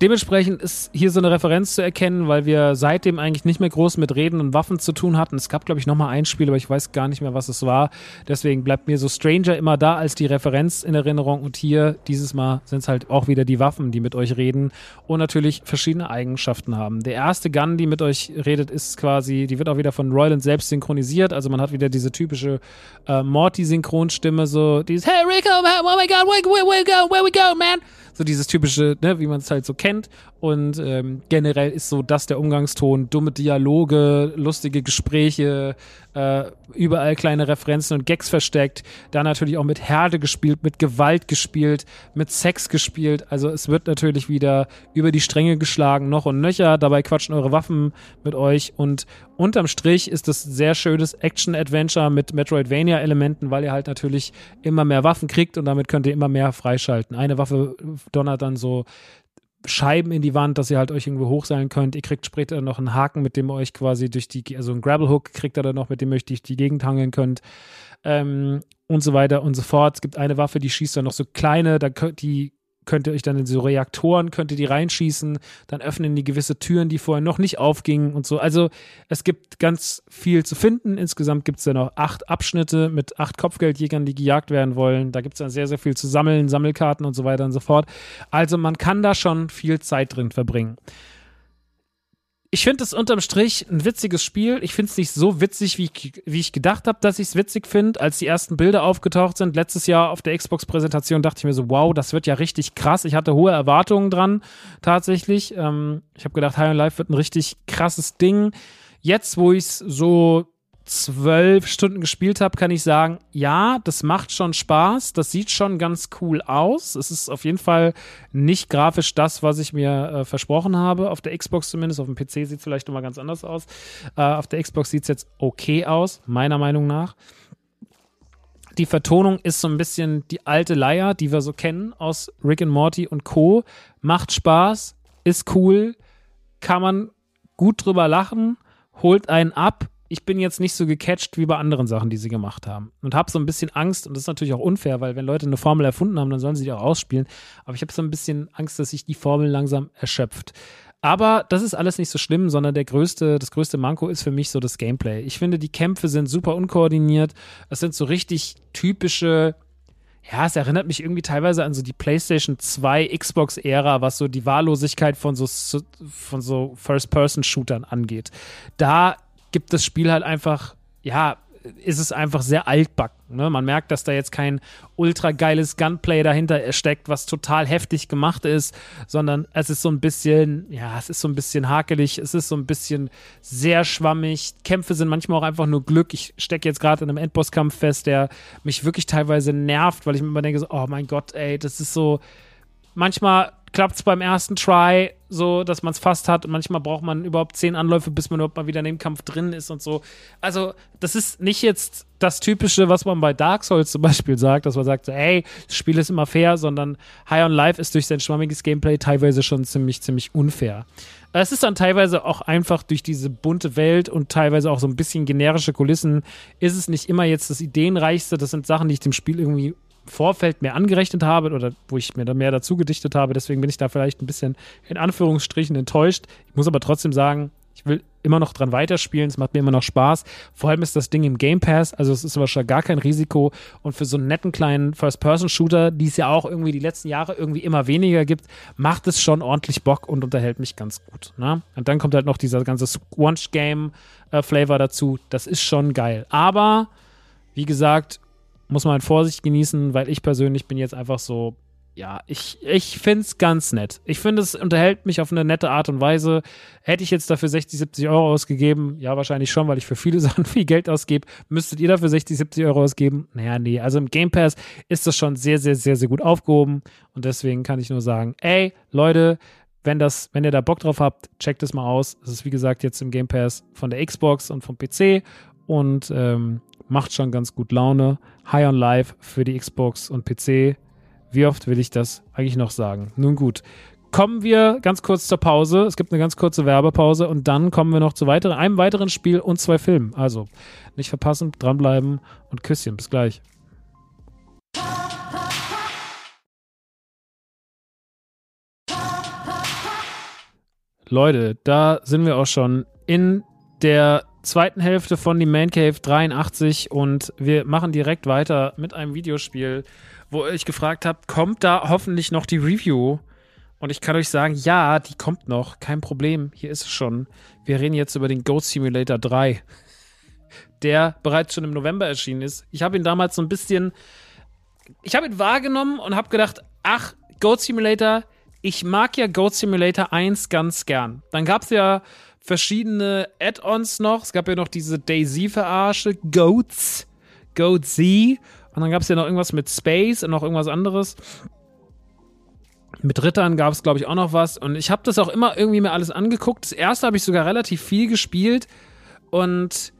Speaker 1: Dementsprechend ist hier so eine Referenz zu erkennen, weil wir seitdem eigentlich nicht mehr groß mit Reden und Waffen zu tun hatten. Es gab, glaube ich, nochmal ein Spiel, aber ich weiß gar nicht mehr, was es war. Deswegen bleibt mir so Stranger immer da als die Referenz in Erinnerung. Und hier, dieses Mal, sind es halt auch wieder die Waffen, die mit euch reden und natürlich verschiedene Eigenschaften haben. Der erste Gun, die mit euch redet, ist quasi, die wird auch wieder von Royland selbst synchronisiert. Also man hat wieder diese typische äh, Morty-Synchronstimme, so dieses Hey Rico, oh my God, where, where, where, go, where we go, man? So dieses typische, ne, wie man es halt so kennt. Und ähm, generell ist so das der Umgangston, dumme Dialoge, lustige Gespräche, äh, überall kleine Referenzen und Gags versteckt. Da natürlich auch mit Härte gespielt, mit Gewalt gespielt, mit Sex gespielt. Also es wird natürlich wieder über die Stränge geschlagen, noch und nöcher. Dabei quatschen eure Waffen mit euch und unterm Strich ist es sehr schönes Action-Adventure mit Metroidvania-Elementen, weil ihr halt natürlich immer mehr Waffen kriegt und damit könnt ihr immer mehr freischalten. Eine Waffe donnert dann so Scheiben in die Wand, dass ihr halt euch irgendwo hochseilen könnt. Ihr kriegt später noch einen Haken, mit dem ihr euch quasi durch die, also einen Gravel-Hook kriegt ihr dann noch, mit dem ihr euch durch die Gegend hangeln könnt. Ähm, und so weiter und so fort. Es gibt eine Waffe, die schießt dann noch so kleine, da könnt, die könnt ihr euch dann in so Reaktoren, könnt ihr die reinschießen, dann öffnen die gewisse Türen, die vorher noch nicht aufgingen und so. Also es gibt ganz viel zu finden. Insgesamt gibt es dann noch acht Abschnitte mit acht Kopfgeldjägern, die gejagt werden wollen. Da gibt es dann sehr, sehr viel zu sammeln, Sammelkarten und so weiter und so fort. Also man kann da schon viel Zeit drin verbringen ich finde es unterm Strich ein witziges Spiel. Ich finde es nicht so witzig, wie ich, wie ich gedacht habe, dass ich es witzig finde. Als die ersten Bilder aufgetaucht sind, letztes Jahr auf der Xbox-Präsentation, dachte ich mir so, wow, das wird ja richtig krass. Ich hatte hohe Erwartungen dran, tatsächlich. Ähm, ich habe gedacht, High on Life wird ein richtig krasses Ding. Jetzt, wo ich es so zwölf Stunden gespielt habe, kann ich sagen, ja, das macht schon Spaß. Das sieht schon ganz cool aus. Es ist auf jeden Fall nicht grafisch das, was ich mir äh, versprochen habe. Auf der Xbox zumindest. Auf dem PC sieht es vielleicht nochmal ganz anders aus. Äh, auf der Xbox sieht es jetzt okay aus, meiner Meinung nach. Die Vertonung ist so ein bisschen die alte Leier, die wir so kennen aus Rick and Morty und Co. Macht Spaß, ist cool, kann man gut drüber lachen, holt einen ab ich bin jetzt nicht so gecatcht wie bei anderen Sachen, die sie gemacht haben. Und habe so ein bisschen Angst, und das ist natürlich auch unfair, weil wenn Leute eine Formel erfunden haben, dann sollen sie die auch ausspielen. Aber ich habe so ein bisschen Angst, dass sich die Formel langsam erschöpft. Aber das ist alles nicht so schlimm, sondern der größte, das größte Manko ist für mich so das Gameplay. Ich finde, die Kämpfe sind super unkoordiniert. Es sind so richtig typische, ja, es erinnert mich irgendwie teilweise an so die PlayStation 2 Xbox-Ära, was so die Wahllosigkeit von so, von so First-Person-Shootern angeht. Da gibt das Spiel halt einfach, ja, ist es einfach sehr altbacken. Ne? Man merkt, dass da jetzt kein ultra geiles Gunplay dahinter steckt, was total heftig gemacht ist, sondern es ist so ein bisschen, ja, es ist so ein bisschen hakelig, es ist so ein bisschen sehr schwammig. Kämpfe sind manchmal auch einfach nur Glück. Ich stecke jetzt gerade in einem Endbosskampf fest, der mich wirklich teilweise nervt, weil ich mir immer denke, so, oh mein Gott, ey, das ist so. Manchmal klappt es beim ersten Try so, dass man es fast hat und manchmal braucht man überhaupt zehn Anläufe, bis man überhaupt mal wieder in dem Kampf drin ist und so. Also, das ist nicht jetzt das Typische, was man bei Dark Souls zum Beispiel sagt, dass man sagt, hey, das Spiel ist immer fair, sondern High on Life ist durch sein schwammiges Gameplay teilweise schon ziemlich, ziemlich unfair. Es ist dann teilweise auch einfach durch diese bunte Welt und teilweise auch so ein bisschen generische Kulissen, ist es nicht immer jetzt das Ideenreichste. Das sind Sachen, die ich dem Spiel irgendwie Vorfeld mehr angerechnet habe oder wo ich mir da mehr dazu gedichtet habe. Deswegen bin ich da vielleicht ein bisschen in Anführungsstrichen enttäuscht. Ich muss aber trotzdem sagen, ich will immer noch dran weiterspielen. Es macht mir immer noch Spaß. Vor allem ist das Ding im Game Pass, also es ist wahrscheinlich gar kein Risiko. Und für so einen netten kleinen First-Person-Shooter, die es ja auch irgendwie die letzten Jahre irgendwie immer weniger gibt, macht es schon ordentlich Bock und unterhält mich ganz gut. Ne? Und dann kommt halt noch dieser ganze Squanch-Game-Flavor dazu. Das ist schon geil. Aber wie gesagt, muss man Vorsicht genießen, weil ich persönlich bin jetzt einfach so, ja, ich, ich finde es ganz nett. Ich finde, es unterhält mich auf eine nette Art und Weise. Hätte ich jetzt dafür 60, 70 Euro ausgegeben? Ja, wahrscheinlich schon, weil ich für viele *laughs* Sachen viel Geld ausgebe. Müsstet ihr dafür 60, 70 Euro ausgeben? Naja, nee. Also im Game Pass ist das schon sehr, sehr, sehr, sehr gut aufgehoben. Und deswegen kann ich nur sagen, ey, Leute, wenn das, wenn ihr da Bock drauf habt, checkt es mal aus. Es ist wie gesagt jetzt im Game Pass von der Xbox und vom PC. Und ähm, macht schon ganz gut Laune. High on Life für die Xbox und PC. Wie oft will ich das eigentlich noch sagen? Nun gut. Kommen wir ganz kurz zur Pause. Es gibt eine ganz kurze Werbepause und dann kommen wir noch zu weiteren, einem weiteren Spiel und zwei Filmen. Also nicht verpassen, dranbleiben und Küsschen. Bis gleich. Leute, da sind wir auch schon in der zweiten Hälfte von die Man Cave 83 und wir machen direkt weiter mit einem Videospiel, wo ich gefragt habe, kommt da hoffentlich noch die Review? Und ich kann euch sagen, ja, die kommt noch, kein Problem, hier ist es schon. Wir reden jetzt über den Goat Simulator 3, der bereits schon im November erschienen ist. Ich habe ihn damals so ein bisschen, ich habe ihn wahrgenommen und habe gedacht, ach, Goat Simulator, ich mag ja Goat Simulator 1 ganz gern. Dann gab es ja verschiedene Add-ons noch. Es gab ja noch diese Daisy-Verarsche, Goats, Goat Z. Und dann gab es ja noch irgendwas mit Space und noch irgendwas anderes. Mit Rittern gab es, glaube ich, auch noch was. Und ich habe das auch immer irgendwie mir alles angeguckt. Das erste habe ich sogar relativ viel gespielt. Und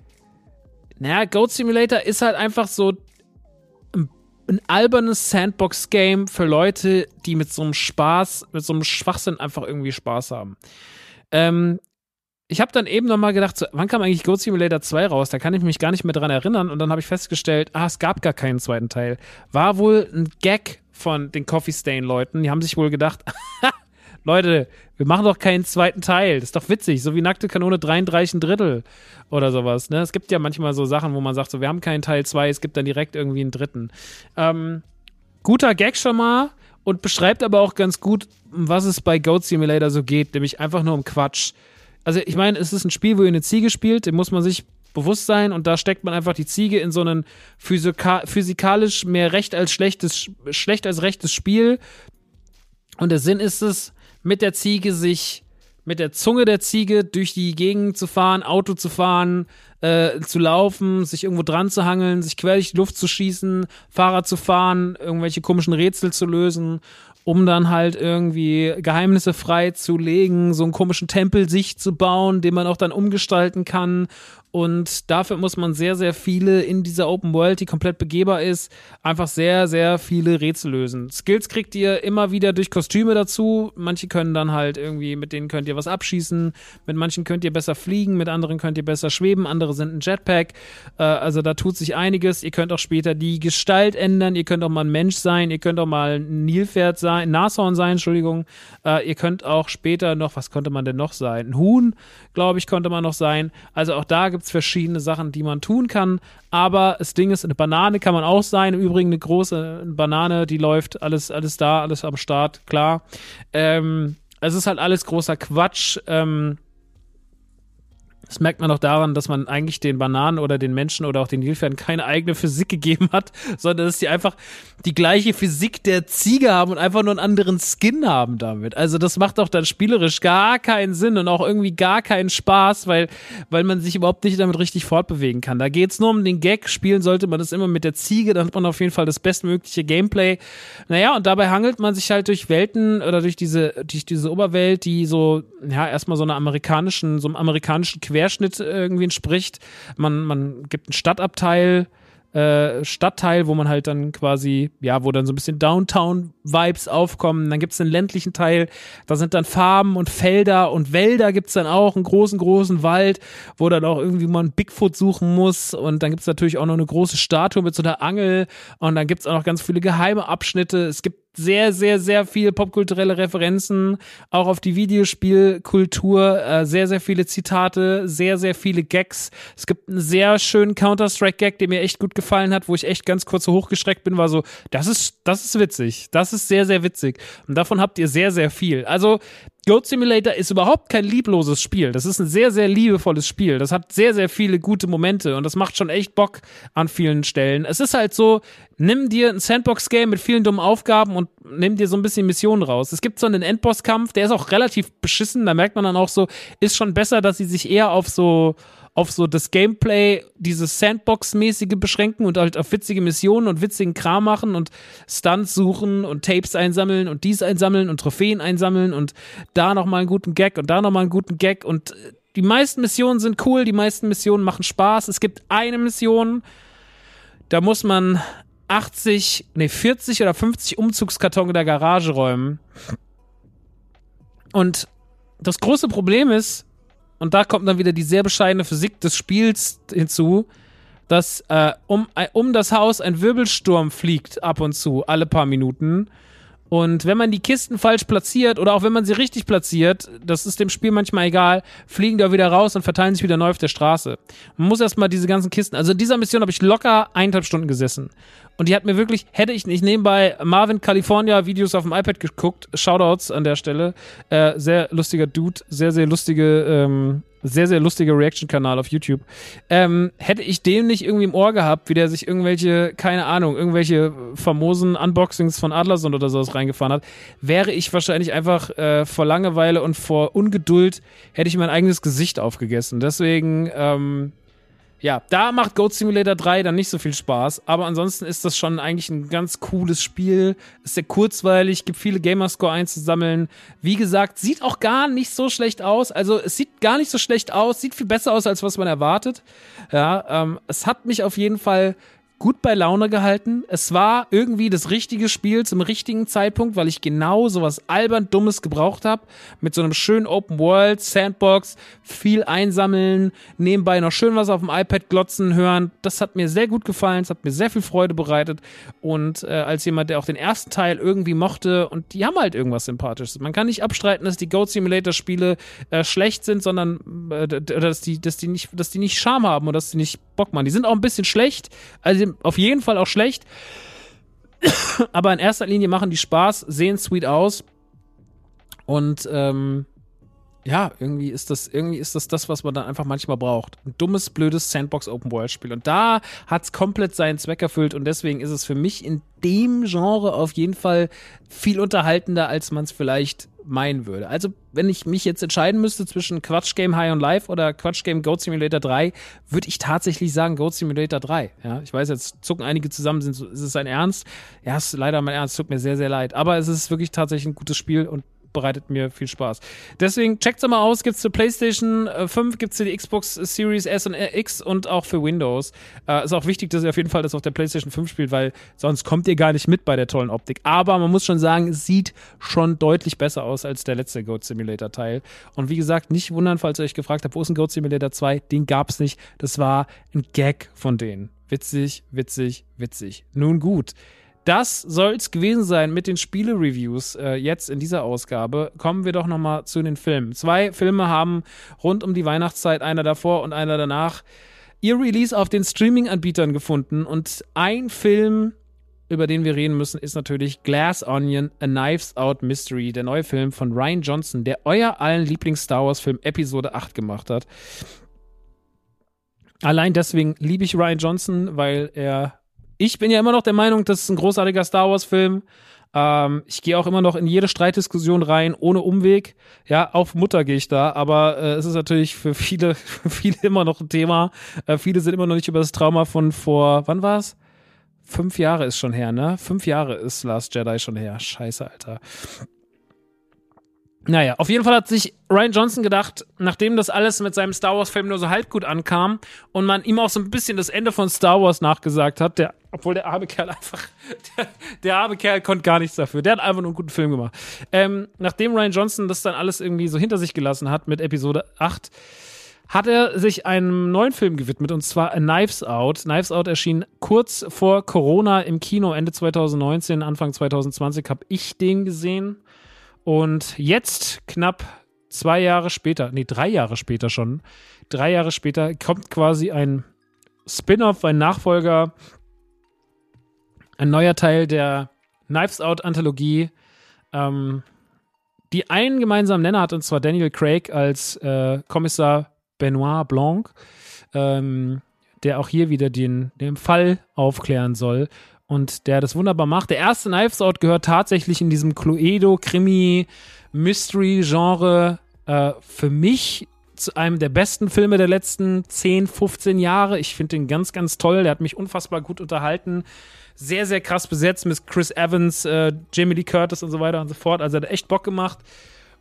Speaker 1: naja, Goat Simulator ist halt einfach so ein, ein albernes Sandbox-Game für Leute, die mit so einem Spaß, mit so einem Schwachsinn einfach irgendwie Spaß haben. Ähm, ich habe dann eben nochmal gedacht, so, wann kam eigentlich Goat Simulator 2 raus? Da kann ich mich gar nicht mehr dran erinnern. Und dann habe ich festgestellt, ah, es gab gar keinen zweiten Teil. War wohl ein Gag von den Coffee Stain-Leuten. Die haben sich wohl gedacht, *laughs* Leute, wir machen doch keinen zweiten Teil. Das ist doch witzig, so wie Nackte Kanone 33 Drittel oder sowas. Ne? Es gibt ja manchmal so Sachen, wo man sagt, so, wir haben keinen Teil 2, es gibt dann direkt irgendwie einen dritten. Ähm, guter Gag schon mal und beschreibt aber auch ganz gut, was es bei Goat Simulator so geht, nämlich einfach nur um Quatsch also ich meine, es ist ein Spiel, wo ihr eine Ziege spielt, dem muss man sich bewusst sein und da steckt man einfach die Ziege in so ein physika physikalisch mehr recht als schlechtes, schlecht als rechtes Spiel. Und der Sinn ist es, mit der Ziege sich, mit der Zunge der Ziege durch die Gegend zu fahren, Auto zu fahren, äh, zu laufen, sich irgendwo dran zu hangeln, sich quer durch die Luft zu schießen, Fahrrad zu fahren, irgendwelche komischen Rätsel zu lösen um dann halt irgendwie Geheimnisse frei zu legen, so einen komischen Tempel sich zu bauen, den man auch dann umgestalten kann und dafür muss man sehr, sehr viele in dieser Open World, die komplett begehbar ist, einfach sehr, sehr viele Rätsel lösen. Skills kriegt ihr immer wieder durch Kostüme dazu. Manche können dann halt irgendwie, mit denen könnt ihr was abschießen. Mit manchen könnt ihr besser fliegen, mit anderen könnt ihr besser schweben. Andere sind ein Jetpack. Äh, also da tut sich einiges. Ihr könnt auch später die Gestalt ändern. Ihr könnt auch mal ein Mensch sein. Ihr könnt auch mal ein Nilpferd sein, ein Nashorn sein, Entschuldigung. Äh, ihr könnt auch später noch, was konnte man denn noch sein? Ein Huhn, glaube ich, konnte man noch sein. Also auch da gibt es verschiedene Sachen, die man tun kann. Aber das Ding ist, eine Banane kann man auch sein. Im Übrigen eine große Banane, die läuft, alles, alles da, alles am Start, klar. Ähm, es ist halt alles großer Quatsch. Ähm, das merkt man auch daran, dass man eigentlich den Bananen oder den Menschen oder auch den Nilpferden keine eigene Physik gegeben hat, *laughs* sondern dass die einfach die gleiche Physik der Ziege haben und einfach nur einen anderen Skin haben damit. Also das macht auch dann spielerisch gar keinen Sinn und auch irgendwie gar keinen Spaß, weil, weil man sich überhaupt nicht damit richtig fortbewegen kann. Da geht's nur um den Gag. Spielen sollte man das immer mit der Ziege, dann hat man auf jeden Fall das bestmögliche Gameplay. Naja, und dabei hangelt man sich halt durch Welten oder durch diese, durch diese Oberwelt, die so, ja, erstmal so einer amerikanischen, so einem amerikanischen Quer Querschnitt irgendwie entspricht. Man, man gibt einen Stadtabteil, äh, Stadtteil, wo man halt dann quasi, ja, wo dann so ein bisschen Downtown-Vibes aufkommen. Dann gibt es einen ländlichen Teil, da sind dann Farben und Felder und Wälder gibt es dann auch, einen großen, großen Wald, wo dann auch irgendwie man Bigfoot suchen muss. Und dann gibt es natürlich auch noch eine große Statue mit so einer Angel und dann gibt es auch noch ganz viele geheime Abschnitte. Es gibt sehr, sehr, sehr viel popkulturelle Referenzen, auch auf die Videospielkultur, äh, sehr, sehr viele Zitate, sehr, sehr viele Gags. Es gibt einen sehr schönen Counter-Strike-Gag, der mir echt gut gefallen hat, wo ich echt ganz kurz so hochgeschreckt bin, war so, das ist, das ist witzig. Das ist sehr, sehr witzig. Und davon habt ihr sehr, sehr viel. Also, Goat Simulator ist überhaupt kein liebloses Spiel. Das ist ein sehr, sehr liebevolles Spiel. Das hat sehr, sehr viele gute Momente und das macht schon echt Bock an vielen Stellen. Es ist halt so, nimm dir ein Sandbox-Game mit vielen dummen Aufgaben und nimm dir so ein bisschen Missionen raus. Es gibt so einen Endboss-Kampf, der ist auch relativ beschissen. Da merkt man dann auch so, ist schon besser, dass sie sich eher auf so auf so das Gameplay, dieses Sandbox-mäßige beschränken und halt auf witzige Missionen und witzigen Kram machen und Stunts suchen und Tapes einsammeln und dies einsammeln und Trophäen einsammeln und da nochmal einen guten Gag und da nochmal einen guten Gag und die meisten Missionen sind cool, die meisten Missionen machen Spaß. Es gibt eine Mission, da muss man 80, nee, 40 oder 50 Umzugskarton in der Garage räumen. Und das große Problem ist, und da kommt dann wieder die sehr bescheidene Physik des Spiels hinzu, dass äh, um, äh, um das Haus ein Wirbelsturm fliegt ab und zu, alle paar Minuten. Und wenn man die Kisten falsch platziert oder auch wenn man sie richtig platziert, das ist dem Spiel manchmal egal, fliegen auch wieder raus und verteilen sich wieder neu auf der Straße. Man muss erstmal diese ganzen Kisten, also in dieser Mission habe ich locker eineinhalb Stunden gesessen. Und die hat mir wirklich, hätte ich nicht nebenbei Marvin California Videos auf dem iPad geguckt, Shoutouts an der Stelle, äh, sehr lustiger Dude, sehr, sehr lustige, ähm, sehr, sehr lustiger Reaction-Kanal auf YouTube. Ähm, hätte ich den nicht irgendwie im Ohr gehabt, wie der sich irgendwelche, keine Ahnung, irgendwelche famosen Unboxings von Adlerson oder sowas reingefahren hat, wäre ich wahrscheinlich einfach äh, vor Langeweile und vor Ungeduld hätte ich mein eigenes Gesicht aufgegessen. Deswegen, ähm, ja, da macht Goat Simulator 3 dann nicht so viel Spaß, aber ansonsten ist das schon eigentlich ein ganz cooles Spiel. Ist sehr kurzweilig, gibt viele Gamerscore einzusammeln. Wie gesagt, sieht auch gar nicht so schlecht aus. Also es sieht gar nicht so schlecht aus, sieht viel besser aus, als was man erwartet. Ja, ähm, es hat mich auf jeden Fall gut bei Laune gehalten. Es war irgendwie das richtige Spiel zum richtigen Zeitpunkt, weil ich genau sowas albern Dummes gebraucht habe. Mit so einem schönen Open World, Sandbox, viel einsammeln, nebenbei noch schön was auf dem iPad glotzen, hören. Das hat mir sehr gut gefallen, es hat mir sehr viel Freude bereitet. Und äh, als jemand, der auch den ersten Teil irgendwie mochte, und die haben halt irgendwas Sympathisches. Man kann nicht abstreiten, dass die Goat Simulator Spiele äh, schlecht sind, sondern äh, dass, die, dass, die nicht, dass die nicht Charme haben oder dass die nicht Bock machen. Die sind auch ein bisschen schlecht. Also auf jeden Fall auch schlecht. Aber in erster Linie machen die Spaß, sehen sweet aus. Und ähm, ja, irgendwie ist das, irgendwie ist das das, was man dann einfach manchmal braucht. Ein dummes, blödes Sandbox-Open-World-Spiel. Und da hat es komplett seinen Zweck erfüllt und deswegen ist es für mich in dem Genre auf jeden Fall viel unterhaltender, als man es vielleicht meinen würde. Also, wenn ich mich jetzt entscheiden müsste zwischen Quatsch Game High on Life oder Quatsch Game Goat Simulator 3, würde ich tatsächlich sagen Goat Simulator 3. Ja, ich weiß, jetzt zucken einige zusammen, sind, ist es ein Ernst? Ja, ist leider mein Ernst, tut mir sehr, sehr leid. Aber es ist wirklich tatsächlich ein gutes Spiel und bereitet mir viel Spaß. Deswegen checkt's mal aus, gibt's für PlayStation 5, äh, gibt's für die Xbox Series S und X und auch für Windows. Äh, ist auch wichtig, dass ihr auf jeden Fall das auf der PlayStation 5 spielt, weil sonst kommt ihr gar nicht mit bei der tollen Optik. Aber man muss schon sagen, es sieht schon deutlich besser aus als der letzte Goat Simulator Teil. Und wie gesagt, nicht wundern, falls ihr euch gefragt habt, wo ist ein Goat Simulator 2? Den gab's nicht. Das war ein Gag von denen. Witzig, witzig, witzig. Nun gut. Das soll es gewesen sein mit den Spiele-Reviews äh, jetzt in dieser Ausgabe. Kommen wir doch nochmal zu den Filmen. Zwei Filme haben rund um die Weihnachtszeit, einer davor und einer danach, ihr Release auf den Streaming-Anbietern gefunden. Und ein Film, über den wir reden müssen, ist natürlich Glass Onion, A Knives Out Mystery, der neue Film von Ryan Johnson, der euer allen Lieblings-Star Wars-Film Episode 8 gemacht hat. Allein deswegen liebe ich Ryan Johnson, weil er ich bin ja immer noch der Meinung, das ist ein großartiger Star Wars-Film. Ähm, ich gehe auch immer noch in jede Streitdiskussion rein, ohne Umweg. Ja, auf Mutter gehe ich da, aber äh, es ist natürlich für viele, *laughs* für viele immer noch ein Thema. Äh, viele sind immer noch nicht über das Trauma von vor, wann war es? Fünf Jahre ist schon her, ne? Fünf Jahre ist Last Jedi schon her. Scheiße, Alter. Naja, auf jeden Fall hat sich Ryan Johnson gedacht, nachdem das alles mit seinem Star Wars-Film nur so halb gut ankam und man ihm auch so ein bisschen das Ende von Star Wars nachgesagt hat, der, obwohl der arme Kerl einfach, der, *laughs* der arme Kerl konnte gar nichts dafür. Der hat einfach nur einen guten Film gemacht. Ähm, nachdem Ryan Johnson das dann alles irgendwie so hinter sich gelassen hat mit Episode 8, hat er sich einem neuen Film gewidmet und zwar Knives Out. Knives Out erschien kurz vor Corona im Kino Ende 2019, Anfang 2020 habe ich den gesehen. Und jetzt, knapp zwei Jahre später, nee, drei Jahre später schon, drei Jahre später, kommt quasi ein Spin-off, ein Nachfolger, ein neuer Teil der Knives Out-Anthologie, ähm, die einen gemeinsamen Nenner hat, und zwar Daniel Craig als äh, Kommissar Benoit Blanc, ähm, der auch hier wieder den, den Fall aufklären soll und der das wunderbar macht. Der erste Knives Out gehört tatsächlich in diesem Cluedo-Krimi-Mystery-Genre äh, für mich zu einem der besten Filme der letzten 10, 15 Jahre. Ich finde den ganz, ganz toll. Der hat mich unfassbar gut unterhalten. Sehr, sehr krass besetzt mit Chris Evans, äh, Jamie Lee Curtis und so weiter und so fort. Also hat echt Bock gemacht.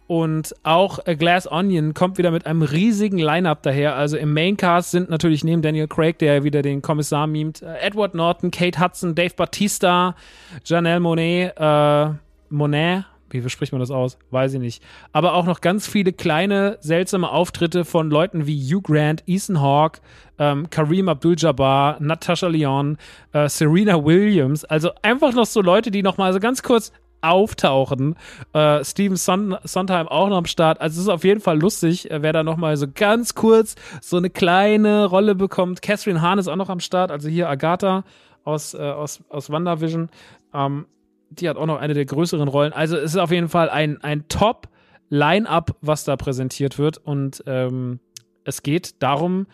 Speaker 1: Und auch A Glass Onion kommt wieder mit einem riesigen Line-Up daher. Also im Maincast sind natürlich neben Daniel Craig, der wieder den Kommissar mimt, äh, Edward Norton, Kate Hudson, Dave Batista, Janelle Monet, äh, Monet, wie spricht man das aus? Weiß ich nicht. Aber auch noch ganz viele kleine, seltsame Auftritte von Leuten wie Hugh Grant, Ethan Hawke, ähm, Kareem Abdul-Jabbar, Natasha Lyon, äh, Serena Williams. Also einfach noch so Leute, die noch mal so ganz kurz auftauchen. Äh, Steven Son Sondheim auch noch am Start. Also es ist auf jeden Fall lustig, äh, wer da noch mal so ganz kurz so eine kleine Rolle bekommt. Catherine Hahn ist auch noch am Start, also hier Agatha aus, äh, aus, aus WandaVision. Ähm, die hat auch noch eine der größeren Rollen. Also es ist auf jeden Fall ein, ein Top-Line-Up, was da präsentiert wird. Und ähm, es geht darum,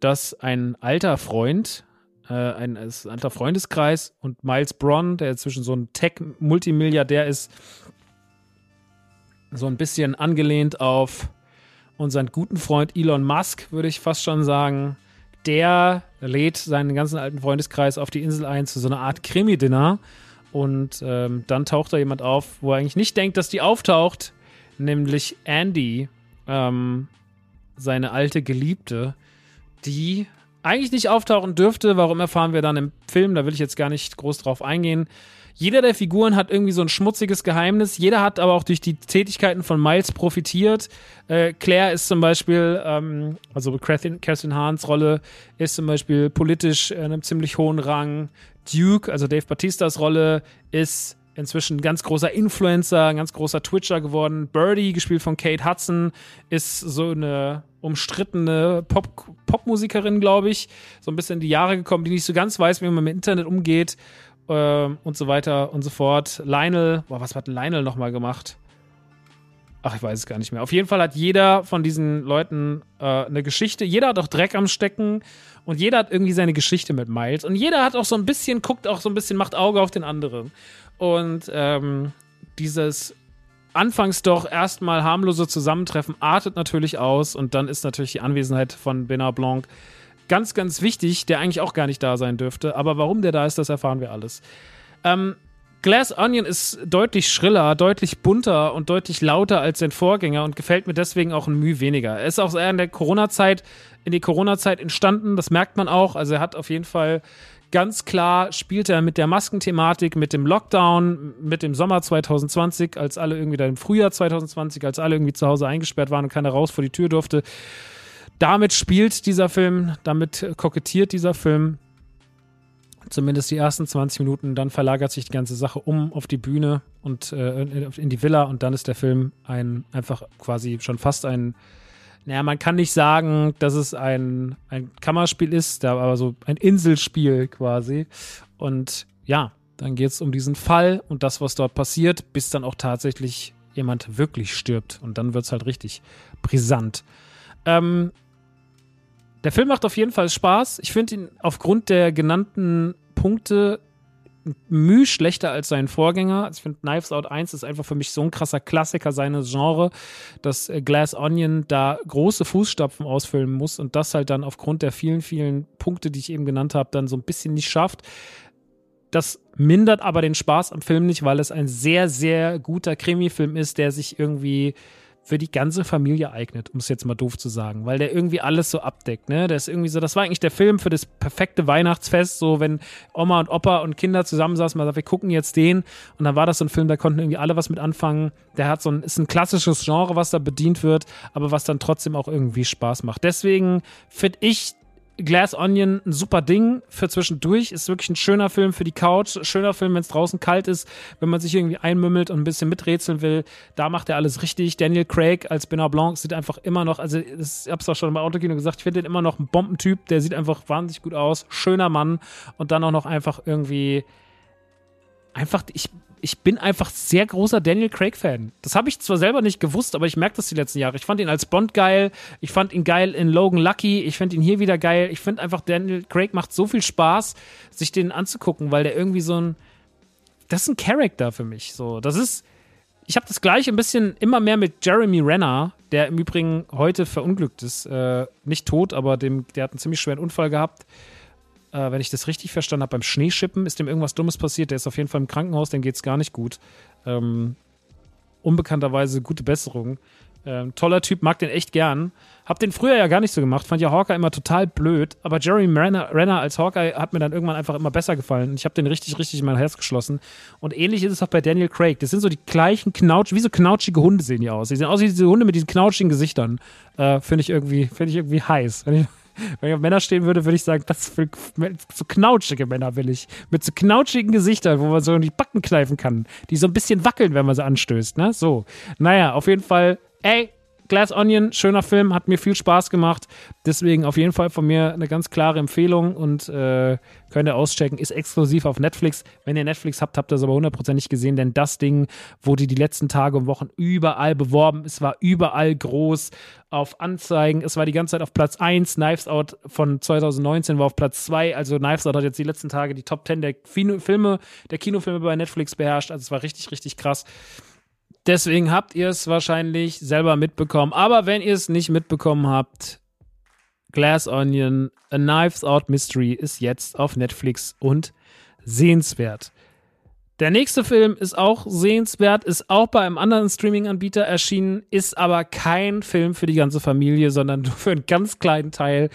Speaker 1: dass ein alter Freund, äh, ein, ein alter Freundeskreis und Miles Bronn, der inzwischen so ein Tech-Multimilliardär ist, so ein bisschen angelehnt auf unseren guten Freund Elon Musk, würde ich fast schon sagen. Der lädt seinen ganzen alten Freundeskreis auf die Insel ein zu so einer Art Krimi-Dinner. Und ähm, dann taucht da jemand auf, wo er eigentlich nicht denkt, dass die auftaucht, nämlich Andy, ähm, seine alte Geliebte, die eigentlich nicht auftauchen dürfte. Warum erfahren wir dann im Film? Da will ich jetzt gar nicht groß drauf eingehen. Jeder der Figuren hat irgendwie so ein schmutziges Geheimnis. Jeder hat aber auch durch die Tätigkeiten von Miles profitiert. Äh, Claire ist zum Beispiel, ähm, also Kerstin Hahns Rolle ist zum Beispiel politisch in einem ziemlich hohen Rang. Duke, also Dave Batistas Rolle, ist inzwischen ein ganz großer Influencer, ein ganz großer Twitcher geworden. Birdie, gespielt von Kate Hudson, ist so eine umstrittene Pop Popmusikerin, glaube ich. So ein bisschen in die Jahre gekommen, die nicht so ganz weiß, wie man mit Internet umgeht äh, und so weiter und so fort. Lionel, boah, was hat Lionel nochmal gemacht? Ach, ich weiß es gar nicht mehr. Auf jeden Fall hat jeder von diesen Leuten äh, eine Geschichte. Jeder hat auch Dreck am Stecken und jeder hat irgendwie seine Geschichte mit Miles. Und jeder hat auch so ein bisschen, guckt auch so ein bisschen, macht Auge auf den anderen. Und ähm, dieses anfangs doch erstmal harmlose Zusammentreffen artet natürlich aus und dann ist natürlich die Anwesenheit von Bernard Blanc ganz, ganz wichtig, der eigentlich auch gar nicht da sein dürfte. Aber warum der da ist, das erfahren wir alles. Ähm, Glass Onion ist deutlich schriller, deutlich bunter und deutlich lauter als sein Vorgänger und gefällt mir deswegen auch ein Mühe weniger. Er ist auch eher in der Corona-Zeit, in die Corona-Zeit entstanden, das merkt man auch. Also er hat auf jeden Fall ganz klar spielt er mit der Maskenthematik, mit dem Lockdown, mit dem Sommer 2020, als alle irgendwie dann im Frühjahr 2020, als alle irgendwie zu Hause eingesperrt waren und keiner raus vor die Tür durfte. Damit spielt dieser Film, damit kokettiert dieser Film. Zumindest die ersten 20 Minuten, dann verlagert sich die ganze Sache um auf die Bühne und äh, in die Villa und dann ist der Film ein einfach quasi schon fast ein naja, man kann nicht sagen, dass es ein, ein Kammerspiel ist, aber so ein Inselspiel quasi. Und ja, dann geht es um diesen Fall und das, was dort passiert, bis dann auch tatsächlich jemand wirklich stirbt. Und dann wird es halt richtig brisant. Ähm, der Film macht auf jeden Fall Spaß. Ich finde ihn aufgrund der genannten Punkte Mühe schlechter als sein Vorgänger. Ich finde, Knives Out 1 ist einfach für mich so ein krasser Klassiker seines Genres, dass äh, Glass Onion da große Fußstapfen ausfüllen muss und das halt dann aufgrund der vielen, vielen Punkte, die ich eben genannt habe, dann so ein bisschen nicht schafft. Das mindert aber den Spaß am Film nicht, weil es ein sehr, sehr guter Krimi-Film ist, der sich irgendwie für die ganze Familie eignet, um es jetzt mal doof zu sagen, weil der irgendwie alles so abdeckt, ne? Der ist irgendwie so, das war eigentlich der Film für das perfekte Weihnachtsfest, so wenn Oma und Opa und Kinder zusammensaßen, man sagt, wir gucken jetzt den und dann war das so ein Film, da konnten irgendwie alle was mit anfangen. Der hat so ein, ist ein klassisches Genre, was da bedient wird, aber was dann trotzdem auch irgendwie Spaß macht. Deswegen finde ich Glass Onion ein super Ding für zwischendurch. Ist wirklich ein schöner Film für die Couch. Schöner Film, wenn es draußen kalt ist, wenn man sich irgendwie einmümmelt und ein bisschen miträtseln will. Da macht er alles richtig. Daniel Craig als Benoit Blanc sieht einfach immer noch, also ich hab's auch schon im Autokino gesagt, ich finde den immer noch ein Bombentyp. Der sieht einfach wahnsinnig gut aus. Schöner Mann und dann auch noch einfach irgendwie einfach, ich, ich bin einfach sehr großer Daniel Craig-Fan. Das habe ich zwar selber nicht gewusst, aber ich merke das die letzten Jahre. Ich fand ihn als Bond geil. Ich fand ihn geil in Logan Lucky. Ich finde ihn hier wieder geil. Ich finde einfach, Daniel Craig macht so viel Spaß, sich den anzugucken, weil der irgendwie so ein. Das ist ein Charakter für mich. So, das ist. Ich habe das gleiche ein bisschen immer mehr mit Jeremy Renner, der im Übrigen heute verunglückt ist. Äh, nicht tot, aber dem, der hat einen ziemlich schweren Unfall gehabt äh, wenn ich das richtig verstanden habe, beim Schneeschippen ist dem irgendwas Dummes passiert. Der ist auf jeden Fall im Krankenhaus, dem geht es gar nicht gut. Ähm, unbekannterweise gute Besserung. Ähm, toller Typ, mag den echt gern. Hab den früher ja gar nicht so gemacht, fand ja Hawkeye immer total blöd, aber Jeremy Renner, Renner als Hawkeye hat mir dann irgendwann einfach immer besser gefallen. Ich habe den richtig, richtig in mein Herz geschlossen. Und ähnlich ist es auch bei Daniel Craig. Das sind so die gleichen Knautsch, wie so knautschige Hunde sehen die aus. Die sehen aus wie diese Hunde mit diesen knautschigen Gesichtern. Äh, finde ich irgendwie, finde ich irgendwie heiß. Wenn ich, auf Männer stehen würde, würde ich sagen, das für so knautschige Männer will ich. Mit so knautschigen Gesichtern, wo man so die Backen kneifen kann. Die so ein bisschen wackeln, wenn man sie anstößt, ne? So. Naja, auf jeden Fall, ey, Glass Onion, schöner Film, hat mir viel Spaß gemacht. Deswegen auf jeden Fall von mir eine ganz klare Empfehlung und äh, könnt ihr auschecken. Ist exklusiv auf Netflix. Wenn ihr Netflix habt, habt ihr es aber hundertprozentig gesehen, denn das Ding wurde die letzten Tage und Wochen überall beworben. Es war überall groß auf Anzeigen. Es war die ganze Zeit auf Platz 1. Knives Out von 2019 war auf Platz 2. Also Knives Out hat jetzt die letzten Tage die Top 10 der Filme, der Kinofilme bei Netflix beherrscht. Also es war richtig, richtig krass. Deswegen habt ihr es wahrscheinlich selber mitbekommen. Aber wenn ihr es nicht mitbekommen habt, Glass Onion, A Knives Out Mystery ist jetzt auf Netflix und sehenswert. Der nächste Film ist auch sehenswert, ist auch bei einem anderen Streaming-Anbieter erschienen, ist aber kein Film für die ganze Familie, sondern *laughs* nur für einen ganz kleinen Teil,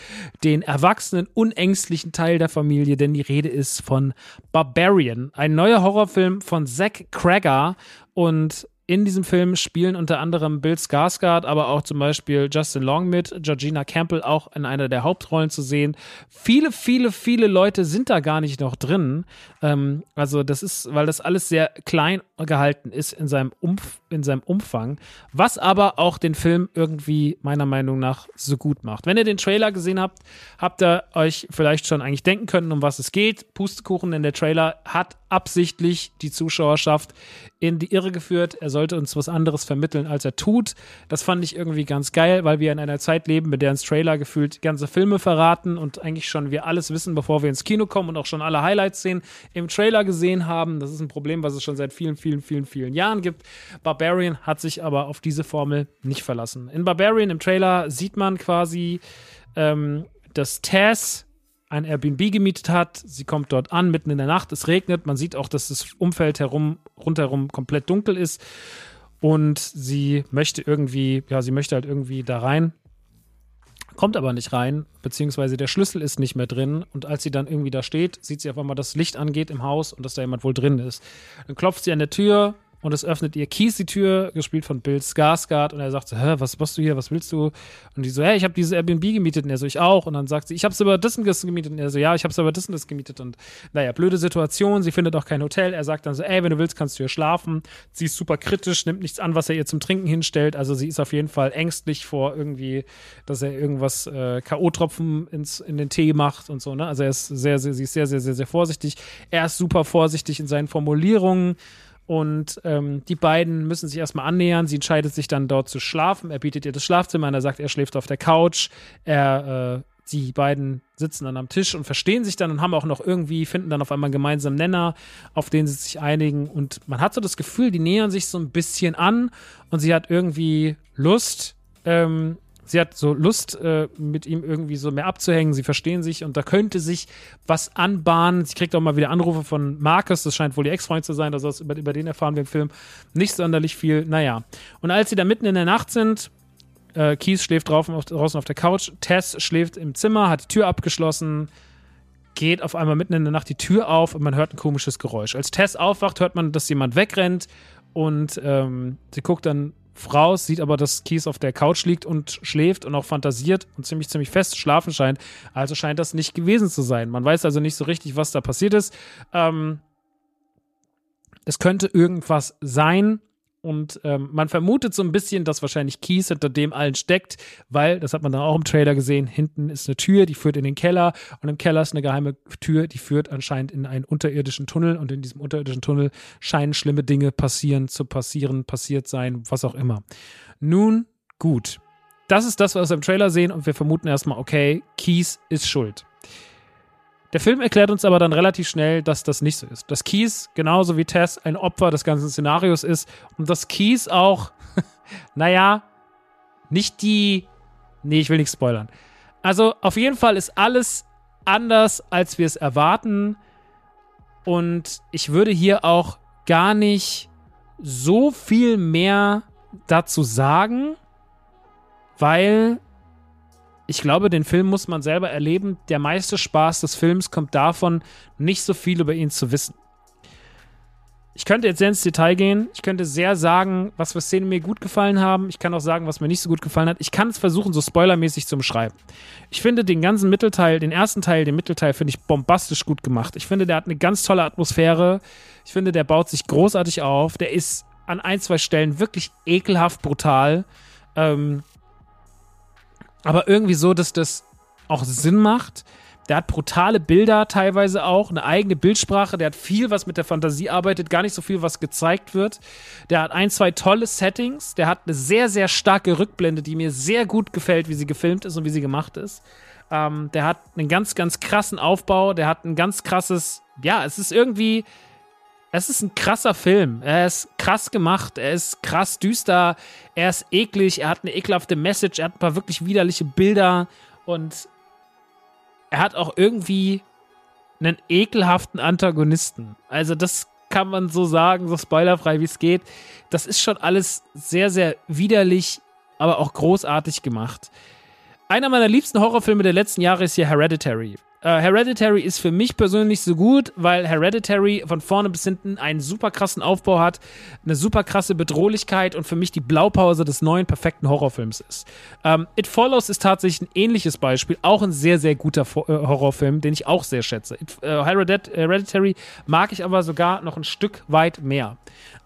Speaker 1: den erwachsenen, unängstlichen Teil der Familie, denn die Rede ist von Barbarian, ein neuer Horrorfilm von Zack Crager und in diesem Film spielen unter anderem Bill Skarsgård, aber auch zum Beispiel Justin Long mit, Georgina Campbell auch in einer der Hauptrollen zu sehen. Viele, viele, viele Leute sind da gar nicht noch drin. Ähm, also das ist, weil das alles sehr klein gehalten ist in seinem, Umf in seinem Umfang, was aber auch den Film irgendwie meiner Meinung nach so gut macht. Wenn ihr den Trailer gesehen habt, habt ihr euch vielleicht schon eigentlich denken können, um was es geht. Pustekuchen, denn der Trailer hat absichtlich die Zuschauerschaft in die Irre geführt. Er sollte uns was anderes vermitteln, als er tut. Das fand ich irgendwie ganz geil, weil wir in einer Zeit leben, mit der uns Trailer gefühlt ganze Filme verraten und eigentlich schon wir alles wissen, bevor wir ins Kino kommen und auch schon alle Highlights-Szenen im Trailer gesehen haben. Das ist ein Problem, was es schon seit vielen, vielen, vielen, vielen Jahren gibt. Barbarian hat sich aber auf diese Formel nicht verlassen. In Barbarian im Trailer sieht man quasi, ähm, dass Tess ein Airbnb gemietet hat. Sie kommt dort an, mitten in der Nacht. Es regnet. Man sieht auch, dass das Umfeld herum, rundherum komplett dunkel ist. Und sie möchte irgendwie, ja, sie möchte halt irgendwie da rein. Kommt aber nicht rein, beziehungsweise der Schlüssel ist nicht mehr drin. Und als sie dann irgendwie da steht, sieht sie auf einmal, dass Licht angeht im Haus und dass da jemand wohl drin ist. Dann klopft sie an der Tür, und es öffnet ihr Kies die Tür, gespielt von Bill Skarsgård und er sagt so, hä, was machst du hier, was willst du? Und die so, hey, ich habe dieses Airbnb gemietet und er so, ich auch und dann sagt sie, ich habe es aber das und das gemietet und er so, ja, ich habe es aber das und das gemietet und naja, blöde Situation, sie findet auch kein Hotel, er sagt dann so, ey, wenn du willst, kannst du hier schlafen. Sie ist super kritisch, nimmt nichts an, was er ihr zum Trinken hinstellt, also sie ist auf jeden Fall ängstlich vor irgendwie, dass er irgendwas äh, K.O.-Tropfen in den Tee macht und so, ne? Also er ist sehr, sehr, sie ist sehr, sehr, sehr, sehr vorsichtig. Er ist super vorsichtig in seinen Formulierungen. Und ähm, die beiden müssen sich erstmal annähern. Sie entscheidet sich dann dort zu schlafen. Er bietet ihr das Schlafzimmer an. Er sagt, er schläft auf der Couch. Er, äh, die beiden sitzen dann am Tisch und verstehen sich dann und haben auch noch irgendwie, finden dann auf einmal einen gemeinsamen Nenner, auf den sie sich einigen. Und man hat so das Gefühl, die nähern sich so ein bisschen an und sie hat irgendwie Lust, ähm, sie hat so Lust, äh, mit ihm irgendwie so mehr abzuhängen. Sie verstehen sich und da könnte sich was anbahnen. Sie kriegt auch mal wieder Anrufe von Marcus, das scheint wohl ihr Ex-Freund zu sein, also über, über den erfahren wir im Film nicht sonderlich viel. Naja. Und als sie da mitten in der Nacht sind, äh, Keith schläft draußen auf, draußen auf der Couch, Tess schläft im Zimmer, hat die Tür abgeschlossen, geht auf einmal mitten in der Nacht die Tür auf und man hört ein komisches Geräusch. Als Tess aufwacht, hört man, dass jemand wegrennt und ähm, sie guckt dann Frau sieht aber, dass Kies auf der Couch liegt und schläft und auch fantasiert und ziemlich, ziemlich fest schlafen scheint. Also scheint das nicht gewesen zu sein. Man weiß also nicht so richtig, was da passiert ist. Ähm, es könnte irgendwas sein, und ähm, man vermutet so ein bisschen, dass wahrscheinlich Keys hinter dem allen steckt, weil, das hat man dann auch im Trailer gesehen, hinten ist eine Tür, die führt in den Keller und im Keller ist eine geheime Tür, die führt anscheinend in einen unterirdischen Tunnel und in diesem unterirdischen Tunnel scheinen schlimme Dinge passieren, zu passieren, passiert sein, was auch immer. Nun, gut. Das ist das, was wir im Trailer sehen und wir vermuten erstmal, okay, Keys ist schuld. Der Film erklärt uns aber dann relativ schnell, dass das nicht so ist. Dass Keys genauso wie Tess ein Opfer des ganzen Szenarios ist und dass Keys auch, *laughs* naja, nicht die. Nee, ich will nichts spoilern. Also auf jeden Fall ist alles anders, als wir es erwarten. Und ich würde hier auch gar nicht so viel mehr dazu sagen, weil ich glaube, den Film muss man selber erleben. Der meiste Spaß des Films kommt davon, nicht so viel über ihn zu wissen. Ich könnte jetzt sehr ins Detail gehen. Ich könnte sehr sagen, was für Szenen mir gut gefallen haben. Ich kann auch sagen, was mir nicht so gut gefallen hat. Ich kann es versuchen, so spoilermäßig zu beschreiben. Ich finde den ganzen Mittelteil, den ersten Teil, den Mittelteil, finde ich bombastisch gut gemacht. Ich finde, der hat eine ganz tolle Atmosphäre. Ich finde, der baut sich großartig auf. Der ist an ein, zwei Stellen wirklich ekelhaft brutal. Ähm, aber irgendwie so, dass das auch Sinn macht. Der hat brutale Bilder teilweise auch, eine eigene Bildsprache. Der hat viel, was mit der Fantasie arbeitet, gar nicht so viel, was gezeigt wird. Der hat ein, zwei tolle Settings. Der hat eine sehr, sehr starke Rückblende, die mir sehr gut gefällt, wie sie gefilmt ist und wie sie gemacht ist. Ähm, der hat einen ganz, ganz krassen Aufbau. Der hat ein ganz krasses, ja, es ist irgendwie, es ist ein krasser Film. Er ist krass gemacht. Er ist krass düster. Er ist eklig. Er hat eine ekelhafte Message. Er hat ein paar wirklich widerliche Bilder. Und er hat auch irgendwie einen ekelhaften Antagonisten. Also das kann man so sagen, so spoilerfrei wie es geht. Das ist schon alles sehr, sehr widerlich, aber auch großartig gemacht. Einer meiner liebsten Horrorfilme der letzten Jahre ist hier Hereditary. Uh, Hereditary ist für mich persönlich so gut, weil Hereditary von vorne bis hinten einen super krassen Aufbau hat, eine super krasse Bedrohlichkeit und für mich die Blaupause des neuen perfekten Horrorfilms ist. Ähm, It Follows ist tatsächlich ein ähnliches Beispiel, auch ein sehr, sehr guter Fo äh, Horrorfilm, den ich auch sehr schätze. It, äh, Hereditary mag ich aber sogar noch ein Stück weit mehr.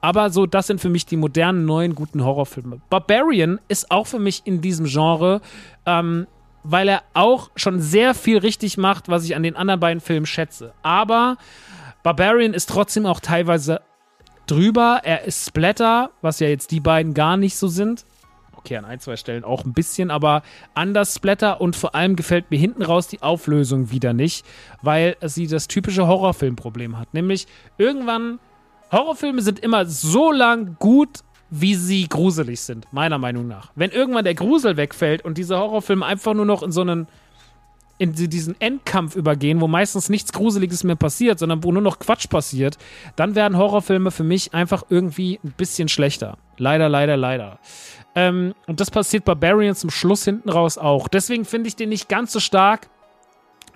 Speaker 1: Aber so, das sind für mich die modernen, neuen, guten Horrorfilme. Barbarian ist auch für mich in diesem Genre ähm, weil er auch schon sehr viel richtig macht, was ich an den anderen beiden Filmen schätze. Aber Barbarian ist trotzdem auch teilweise drüber. Er ist Splatter, was ja jetzt die beiden gar nicht so sind. Okay, an ein, zwei Stellen auch ein bisschen, aber anders Splatter und vor allem gefällt mir hinten raus die Auflösung wieder nicht, weil sie das typische Horrorfilmproblem hat. Nämlich irgendwann, Horrorfilme sind immer so lang gut wie sie gruselig sind, meiner Meinung nach. Wenn irgendwann der Grusel wegfällt und diese Horrorfilme einfach nur noch in so einen in diesen Endkampf übergehen, wo meistens nichts Gruseliges mehr passiert, sondern wo nur noch Quatsch passiert, dann werden Horrorfilme für mich einfach irgendwie ein bisschen schlechter. Leider, leider, leider. Ähm, und das passiert Barbarian zum Schluss hinten raus auch. Deswegen finde ich den nicht ganz so stark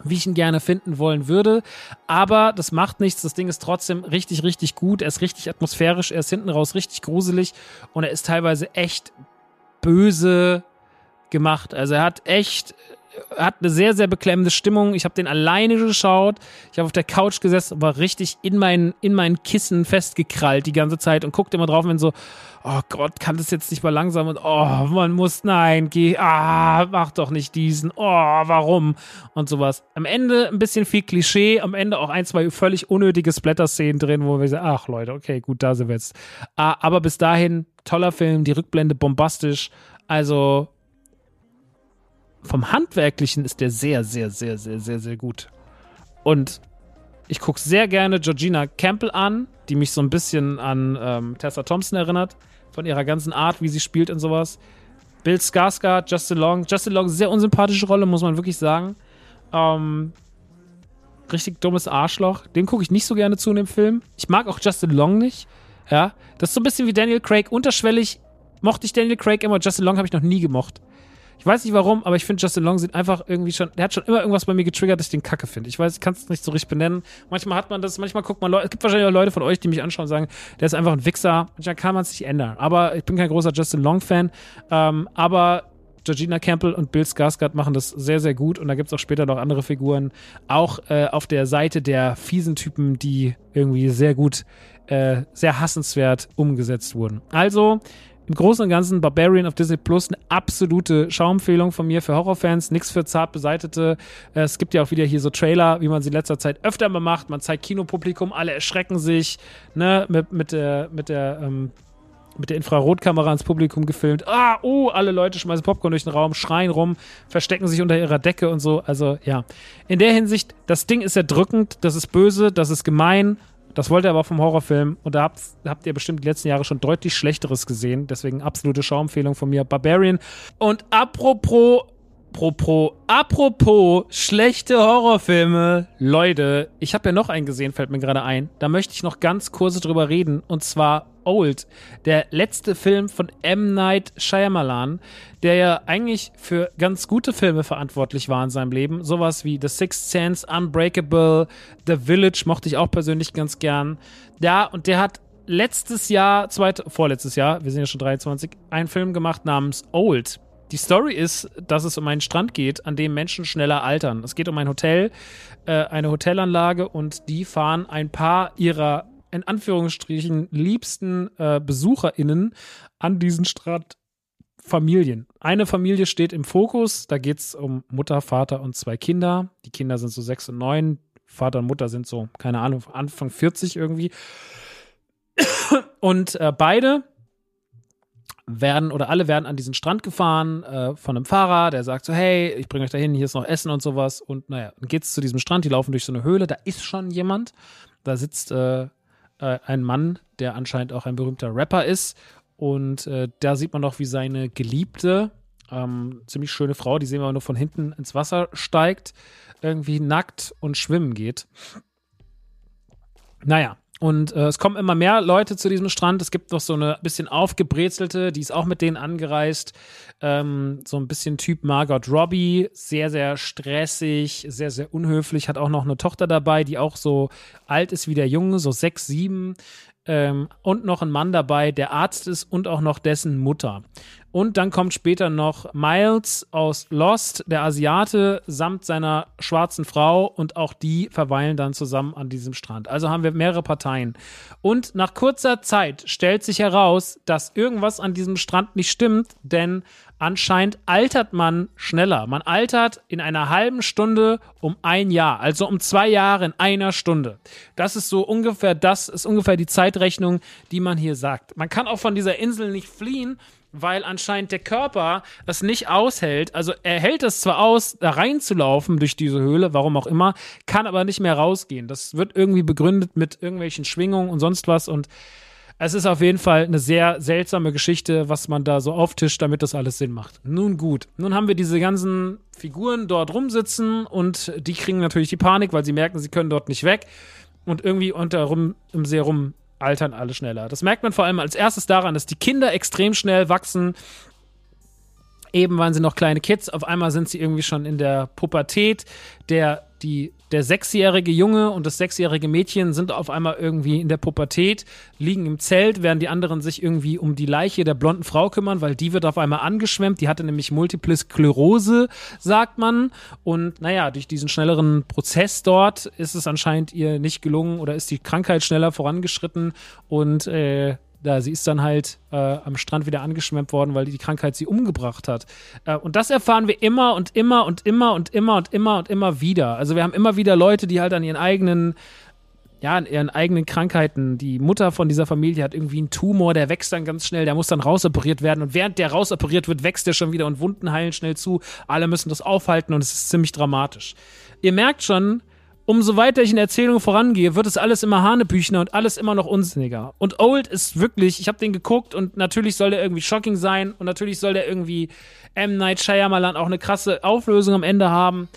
Speaker 1: wie ich ihn gerne finden wollen würde. Aber das macht nichts. Das Ding ist trotzdem richtig, richtig gut. Er ist richtig atmosphärisch. Er ist hinten raus richtig gruselig. Und er ist teilweise echt böse gemacht. Also er hat echt hat eine sehr, sehr beklemmende Stimmung. Ich habe den alleine geschaut. Ich habe auf der Couch gesessen, war richtig in meinen, in meinen Kissen festgekrallt die ganze Zeit und guckte immer drauf, wenn so, oh Gott, kann das jetzt nicht mal langsam und oh, man muss, nein, geh, ah, mach doch nicht diesen, oh, warum? Und sowas. Am Ende ein bisschen viel Klischee, am Ende auch ein, zwei völlig unnötige Splatter-Szenen drin, wo wir sagen, ach Leute, okay, gut, da sind wir jetzt. Ah, aber bis dahin, toller Film, die Rückblende bombastisch. Also vom Handwerklichen ist der sehr, sehr, sehr, sehr, sehr, sehr gut. Und ich gucke sehr gerne Georgina Campbell an, die mich so ein bisschen an ähm, Tessa Thompson erinnert, von ihrer ganzen Art, wie sie spielt und sowas. Bill Skarsgård, Justin Long. Justin Long, sehr unsympathische Rolle, muss man wirklich sagen. Ähm, richtig dummes Arschloch. Dem gucke ich nicht so gerne zu in dem Film. Ich mag auch Justin Long nicht. Ja, das ist so ein bisschen wie Daniel Craig. Unterschwellig mochte ich Daniel Craig immer. Justin Long habe ich noch nie gemocht. Ich weiß nicht warum, aber ich finde Justin Long sieht einfach irgendwie schon, der hat schon immer irgendwas bei mir getriggert, dass ich den Kacke finde. Ich weiß, ich kann es nicht so richtig benennen. Manchmal hat man das, manchmal guckt man Leute, es gibt wahrscheinlich auch Leute von euch, die mich anschauen und sagen, der ist einfach ein Wichser. Manchmal kann man es nicht ändern. Aber ich bin kein großer Justin Long-Fan. Ähm, aber Georgina Campbell und Bill Skarsgård machen das sehr, sehr gut und da gibt es auch später noch andere Figuren, auch äh, auf der Seite der fiesen Typen, die irgendwie sehr gut, äh, sehr hassenswert umgesetzt wurden. Also, im Großen und Ganzen Barbarian auf Disney Plus eine absolute Schauempfehlung von mir für Horrorfans. Nichts für zart beseitete. Äh, es gibt ja auch wieder hier so Trailer, wie man sie in letzter Zeit öfter mal macht. Man zeigt Kinopublikum, alle erschrecken sich, ne, mit, mit der, mit der, ähm, mit der Infrarotkamera ins Publikum gefilmt. Ah, oh, alle Leute schmeißen Popcorn durch den Raum, schreien rum, verstecken sich unter ihrer Decke und so. Also, ja. In der Hinsicht, das Ding ist erdrückend, das ist böse, das ist gemein, das wollte er aber vom Horrorfilm und da habt, habt ihr bestimmt die letzten Jahre schon deutlich Schlechteres gesehen. Deswegen absolute Schauempfehlung von mir. Barbarian. Und apropos Apropos, apropos schlechte Horrorfilme. Leute, ich habe ja noch einen gesehen, fällt mir gerade ein. Da möchte ich noch ganz kurz drüber reden. Und zwar Old, der letzte Film von M. Night Shyamalan, der ja eigentlich für ganz gute Filme verantwortlich war in seinem Leben. Sowas wie The Sixth Sense, Unbreakable, The Village mochte ich auch persönlich ganz gern. Ja, und der hat letztes Jahr, zweit, vorletztes Jahr, wir sind ja schon 23, einen Film gemacht namens Old. Die Story ist, dass es um einen Strand geht, an dem Menschen schneller altern. Es geht um ein Hotel, äh, eine Hotelanlage und die fahren ein paar ihrer in Anführungsstrichen liebsten äh, BesucherInnen an diesen Strand Familien. Eine Familie steht im Fokus, da geht es um Mutter, Vater und zwei Kinder. Die Kinder sind so sechs und neun, Vater und Mutter sind so, keine Ahnung, Anfang 40 irgendwie. Und äh, beide werden oder alle werden an diesen Strand gefahren äh, von einem Fahrer, der sagt so, hey, ich bringe euch dahin, hier ist noch Essen und sowas. Und naja, dann geht's zu diesem Strand, die laufen durch so eine Höhle, da ist schon jemand. Da sitzt äh, äh, ein Mann, der anscheinend auch ein berühmter Rapper ist. Und äh, da sieht man noch, wie seine Geliebte, ähm, ziemlich schöne Frau, die sehen wir nur von hinten ins Wasser steigt, irgendwie nackt und schwimmen geht. Naja, und äh, es kommen immer mehr Leute zu diesem Strand. Es gibt noch so eine bisschen aufgebrezelte, die ist auch mit denen angereist. Ähm, so ein bisschen Typ Margot Robbie. Sehr, sehr stressig, sehr, sehr unhöflich. Hat auch noch eine Tochter dabei, die auch so alt ist wie der Junge, so sechs, sieben. Ähm, und noch ein Mann dabei, der Arzt ist und auch noch dessen Mutter. Und dann kommt später noch Miles aus Lost, der Asiate, samt seiner schwarzen Frau und auch die verweilen dann zusammen an diesem Strand. Also haben wir mehrere Parteien. Und nach kurzer Zeit stellt sich heraus, dass irgendwas an diesem Strand nicht stimmt, denn anscheinend altert man schneller. Man altert in einer halben Stunde um ein Jahr, also um zwei Jahre in einer Stunde. Das ist so ungefähr, das ist ungefähr die Zeitrechnung, die man hier sagt. Man kann auch von dieser Insel nicht fliehen, weil anscheinend der Körper das nicht aushält. Also er hält es zwar aus, da reinzulaufen durch diese Höhle, warum auch immer, kann aber nicht mehr rausgehen. Das wird irgendwie begründet mit irgendwelchen Schwingungen und sonst was und es ist auf jeden Fall eine sehr seltsame Geschichte, was man da so auftischt, damit das alles Sinn macht. Nun gut, nun haben wir diese ganzen Figuren dort rumsitzen und die kriegen natürlich die Panik, weil sie merken, sie können dort nicht weg und irgendwie unter rum im See rum altern alle schneller. Das merkt man vor allem als erstes daran, dass die Kinder extrem schnell wachsen. Eben waren sie noch kleine Kids, auf einmal sind sie irgendwie schon in der Pubertät. Der die, der sechsjährige Junge und das sechsjährige Mädchen sind auf einmal irgendwie in der Pubertät, liegen im Zelt, während die anderen sich irgendwie um die Leiche der blonden Frau kümmern, weil die wird auf einmal angeschwemmt. Die hatte nämlich Multiple Sklerose, sagt man. Und naja, durch diesen schnelleren Prozess dort ist es anscheinend ihr nicht gelungen oder ist die Krankheit schneller vorangeschritten und äh, da, sie ist dann halt äh, am Strand wieder angeschwemmt worden, weil die Krankheit sie umgebracht hat. Äh, und das erfahren wir immer und immer und immer und immer und immer und immer wieder. Also wir haben immer wieder Leute, die halt an ihren eigenen ja, an ihren eigenen Krankheiten. Die Mutter von dieser Familie hat irgendwie einen Tumor, der wächst dann ganz schnell, der muss dann rausoperiert werden und während der rausoperiert wird, wächst der schon wieder und Wunden heilen schnell zu. Alle müssen das aufhalten und es ist ziemlich dramatisch. Ihr merkt schon, umso weiter ich in der Erzählung vorangehe, wird es alles immer Hanebüchner und alles immer noch unsinniger. Und Old ist wirklich, ich habe den geguckt und natürlich soll der irgendwie shocking sein und natürlich soll der irgendwie M. Night Shyamalan auch eine krasse Auflösung am Ende haben.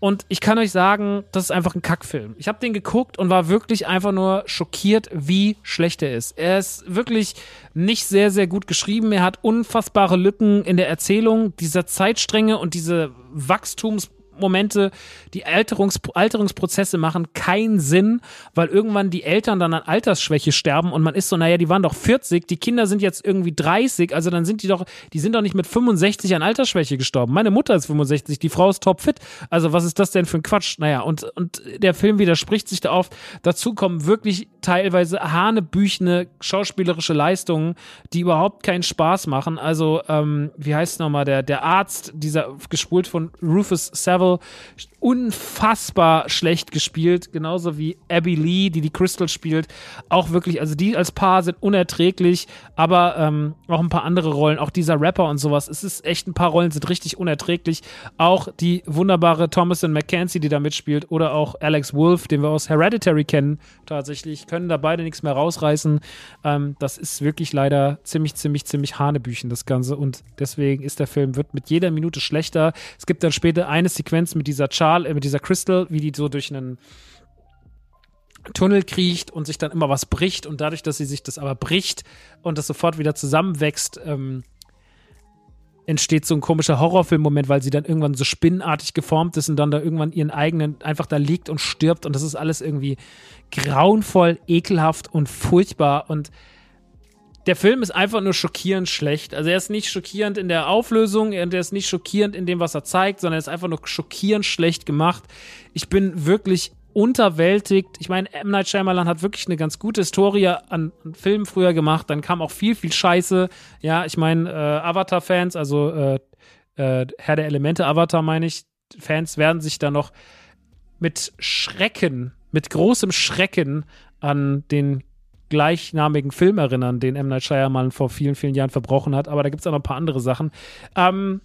Speaker 1: Und ich kann euch sagen, das ist einfach ein Kackfilm. Ich habe den geguckt und war wirklich einfach nur schockiert, wie schlecht er ist. Er ist wirklich nicht sehr, sehr gut geschrieben. Er hat unfassbare Lücken in der Erzählung, dieser Zeitstränge und diese Wachstums- Momente, die Alterungs Alterungsprozesse machen keinen Sinn, weil irgendwann die Eltern dann an Altersschwäche sterben und man ist so, naja, die waren doch 40, die Kinder sind jetzt irgendwie 30, also dann sind die doch, die sind doch nicht mit 65 an Altersschwäche gestorben. Meine Mutter ist 65, die Frau ist topfit. Also was ist das denn für ein Quatsch? Naja, und, und der Film widerspricht sich da oft. Dazu kommen wirklich teilweise hanebüchene schauspielerische Leistungen, die überhaupt keinen Spaß machen. Also, ähm, wie heißt nochmal, der, der Arzt, dieser gespult von Rufus Saville, unfassbar schlecht gespielt, genauso wie Abby Lee, die die Crystal spielt, auch wirklich, also die als Paar sind unerträglich, aber ähm, auch ein paar andere Rollen, auch dieser Rapper und sowas, es ist echt, ein paar Rollen sind richtig unerträglich, auch die wunderbare Thomason McKenzie, die da mitspielt, oder auch Alex Wolf, den wir aus Hereditary kennen, tatsächlich, können da beide nichts mehr rausreißen, ähm, das ist wirklich leider ziemlich, ziemlich, ziemlich Hanebüchen, das Ganze, und deswegen ist der Film, wird mit jeder Minute schlechter, es gibt dann später eine Sequenz, Sequenz mit dieser Charl, äh, mit dieser Crystal, wie die so durch einen Tunnel kriecht und sich dann immer was bricht und dadurch, dass sie sich das aber bricht und das sofort wieder zusammenwächst, ähm, entsteht so ein komischer Horrorfilm-Moment, weil sie dann irgendwann so spinnenartig geformt ist und dann da irgendwann ihren eigenen einfach da liegt und stirbt und das ist alles irgendwie grauenvoll, ekelhaft und furchtbar und der Film ist einfach nur schockierend schlecht. Also er ist nicht schockierend in der Auflösung und er ist nicht schockierend in dem, was er zeigt, sondern er ist einfach nur schockierend schlecht gemacht. Ich bin wirklich unterwältigt. Ich meine, M. Night Shyamalan hat wirklich eine ganz gute Historie an, an Filmen früher gemacht. Dann kam auch viel, viel Scheiße. Ja, ich meine, äh, Avatar-Fans, also äh, äh, Herr der Elemente Avatar, meine ich, Fans werden sich da noch mit Schrecken, mit großem Schrecken an den gleichnamigen Film erinnern, den M. Night Shyamalan vor vielen, vielen Jahren verbrochen hat. Aber da gibt es auch noch ein paar andere Sachen. Ähm,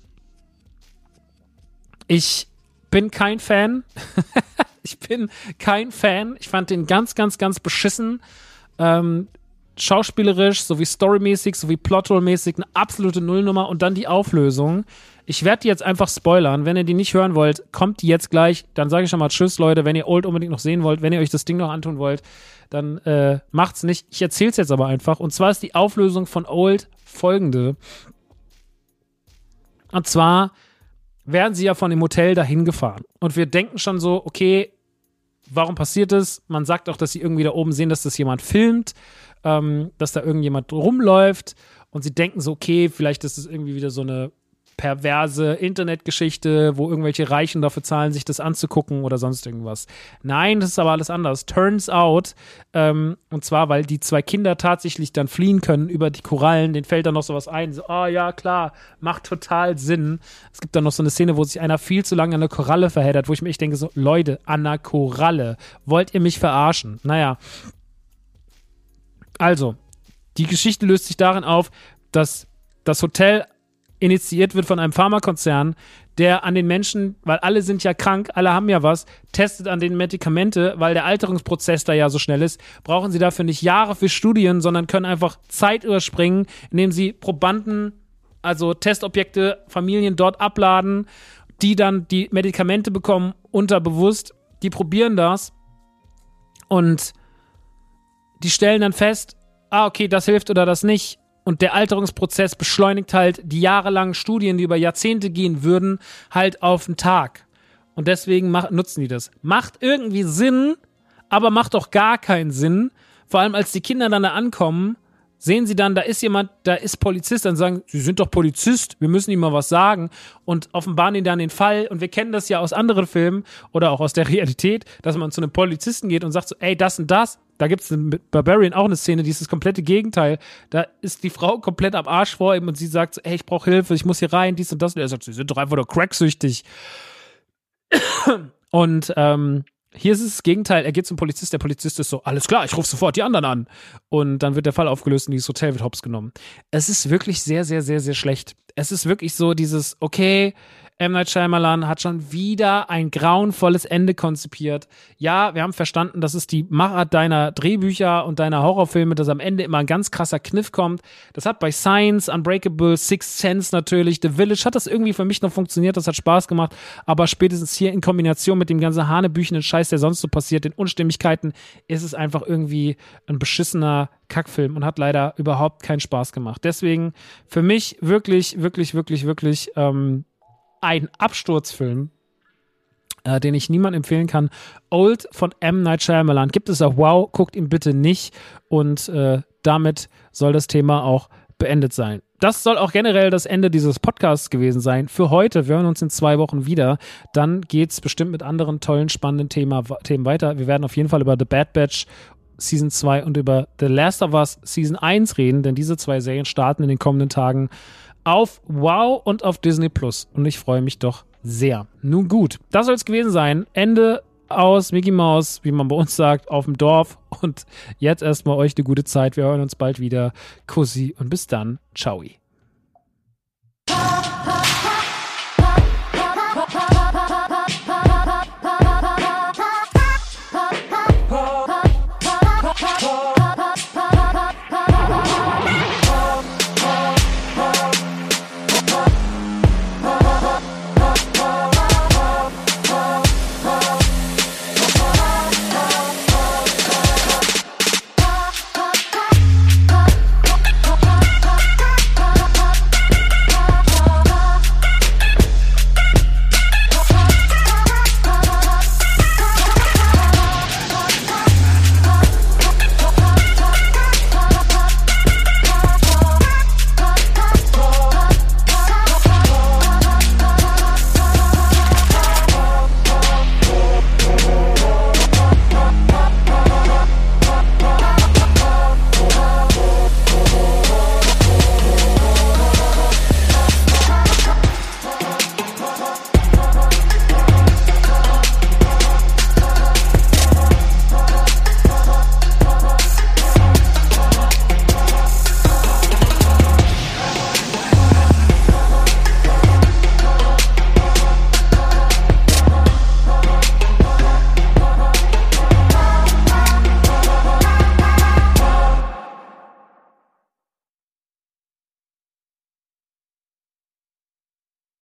Speaker 1: ich bin kein Fan. *laughs* ich bin kein Fan. Ich fand den ganz, ganz, ganz beschissen. Ähm, schauspielerisch, sowie storymäßig, sowie plotrollmäßig eine absolute Nullnummer und dann die Auflösung. Ich werde die jetzt einfach spoilern. Wenn ihr die nicht hören wollt, kommt die jetzt gleich. Dann sage ich schon mal Tschüss, Leute. Wenn ihr Old unbedingt noch sehen wollt, wenn ihr euch das Ding noch antun wollt, dann äh, macht's nicht. Ich erzähl's jetzt aber einfach. Und zwar ist die Auflösung von Old folgende. Und zwar werden sie ja von dem Hotel dahin gefahren. Und wir denken schon so, okay, warum passiert das? Man sagt auch, dass sie irgendwie da oben sehen, dass das jemand filmt, ähm, dass da irgendjemand rumläuft. Und sie denken so, okay, vielleicht ist es irgendwie wieder so eine perverse Internetgeschichte, wo irgendwelche Reichen dafür zahlen, sich das anzugucken oder sonst irgendwas. Nein, das ist aber alles anders. Turns out, ähm, und zwar, weil die zwei Kinder tatsächlich dann fliehen können über die Korallen, denen fällt dann noch sowas ein. So, oh ja, klar, macht total Sinn. Es gibt dann noch so eine Szene, wo sich einer viel zu lange an der Koralle verheddert, wo ich mir echt denke, so, Leute, an der Koralle, wollt ihr mich verarschen? Naja. Also, die Geschichte löst sich darin auf, dass das Hotel initiiert wird von einem Pharmakonzern, der an den Menschen, weil alle sind ja krank, alle haben ja was, testet an den Medikamente, weil der Alterungsprozess da ja so schnell ist, brauchen sie dafür nicht Jahre für Studien, sondern können einfach Zeit überspringen, indem sie Probanden, also Testobjekte, Familien dort abladen, die dann die Medikamente bekommen, unterbewusst, die probieren das und die stellen dann fest, ah, okay, das hilft oder das nicht und der Alterungsprozess beschleunigt halt die jahrelangen Studien, die über Jahrzehnte gehen würden, halt auf den Tag. Und deswegen mach, nutzen die das. Macht irgendwie Sinn, aber macht doch gar keinen Sinn. Vor allem, als die Kinder dann da ankommen, sehen sie dann, da ist jemand, da ist Polizist, dann sagen, sie sind doch Polizist, wir müssen ihm mal was sagen und offenbaren ihnen dann den Fall und wir kennen das ja aus anderen Filmen oder auch aus der *laughs* Realität, dass man zu einem Polizisten geht und sagt so, ey, das und das, da gibt es mit Barbarian auch eine Szene, die ist das komplette Gegenteil. Da ist die Frau komplett am Arsch vor ihm und sie sagt so, ey, ich brauche Hilfe, ich muss hier rein, dies und das. Und er sagt, sie sind doch einfach nur cracksüchtig. *coughs* Und ähm, hier ist es das Gegenteil. Er geht zum Polizist. Der Polizist ist so, alles klar, ich rufe sofort die anderen an. Und dann wird der Fall aufgelöst und dieses Hotel wird hops genommen. Es ist wirklich sehr, sehr, sehr, sehr schlecht. Es ist wirklich so dieses, okay, M. Night Shyamalan hat schon wieder ein grauenvolles Ende konzipiert. Ja, wir haben verstanden, dass es die Machart deiner Drehbücher und deiner Horrorfilme, dass am Ende immer ein ganz krasser Kniff kommt. Das hat bei Science, Unbreakable, Sixth Sense natürlich, The Village hat das irgendwie für mich noch funktioniert, das hat Spaß gemacht, aber spätestens hier in Kombination mit dem ganzen hanebüchenden Scheiß, der sonst so passiert, den Unstimmigkeiten, ist es einfach irgendwie ein beschissener Kackfilm und hat leider überhaupt keinen Spaß gemacht. Deswegen für mich wirklich, wirklich, wirklich, wirklich ähm, ein Absturzfilm, äh, den ich niemandem empfehlen kann. Old von M. Night Shyamalan. Gibt es auf Wow, guckt ihn bitte nicht. Und äh, damit soll das Thema auch beendet sein. Das soll auch generell das Ende dieses Podcasts gewesen sein. Für heute. Wir hören uns in zwei Wochen wieder. Dann geht es bestimmt mit anderen tollen, spannenden Thema, Themen weiter. Wir werden auf jeden Fall über The Bad Batch Season 2 und über The Last of Us Season 1 reden, denn diese zwei Serien starten in den kommenden Tagen auf Wow und auf Disney Plus. Und ich freue mich doch sehr. Nun gut, das soll es gewesen sein. Ende aus Mickey Mouse, wie man bei uns sagt, auf dem Dorf. Und jetzt erstmal euch eine gute Zeit. Wir hören uns bald wieder. Kussi und bis dann. Ciao.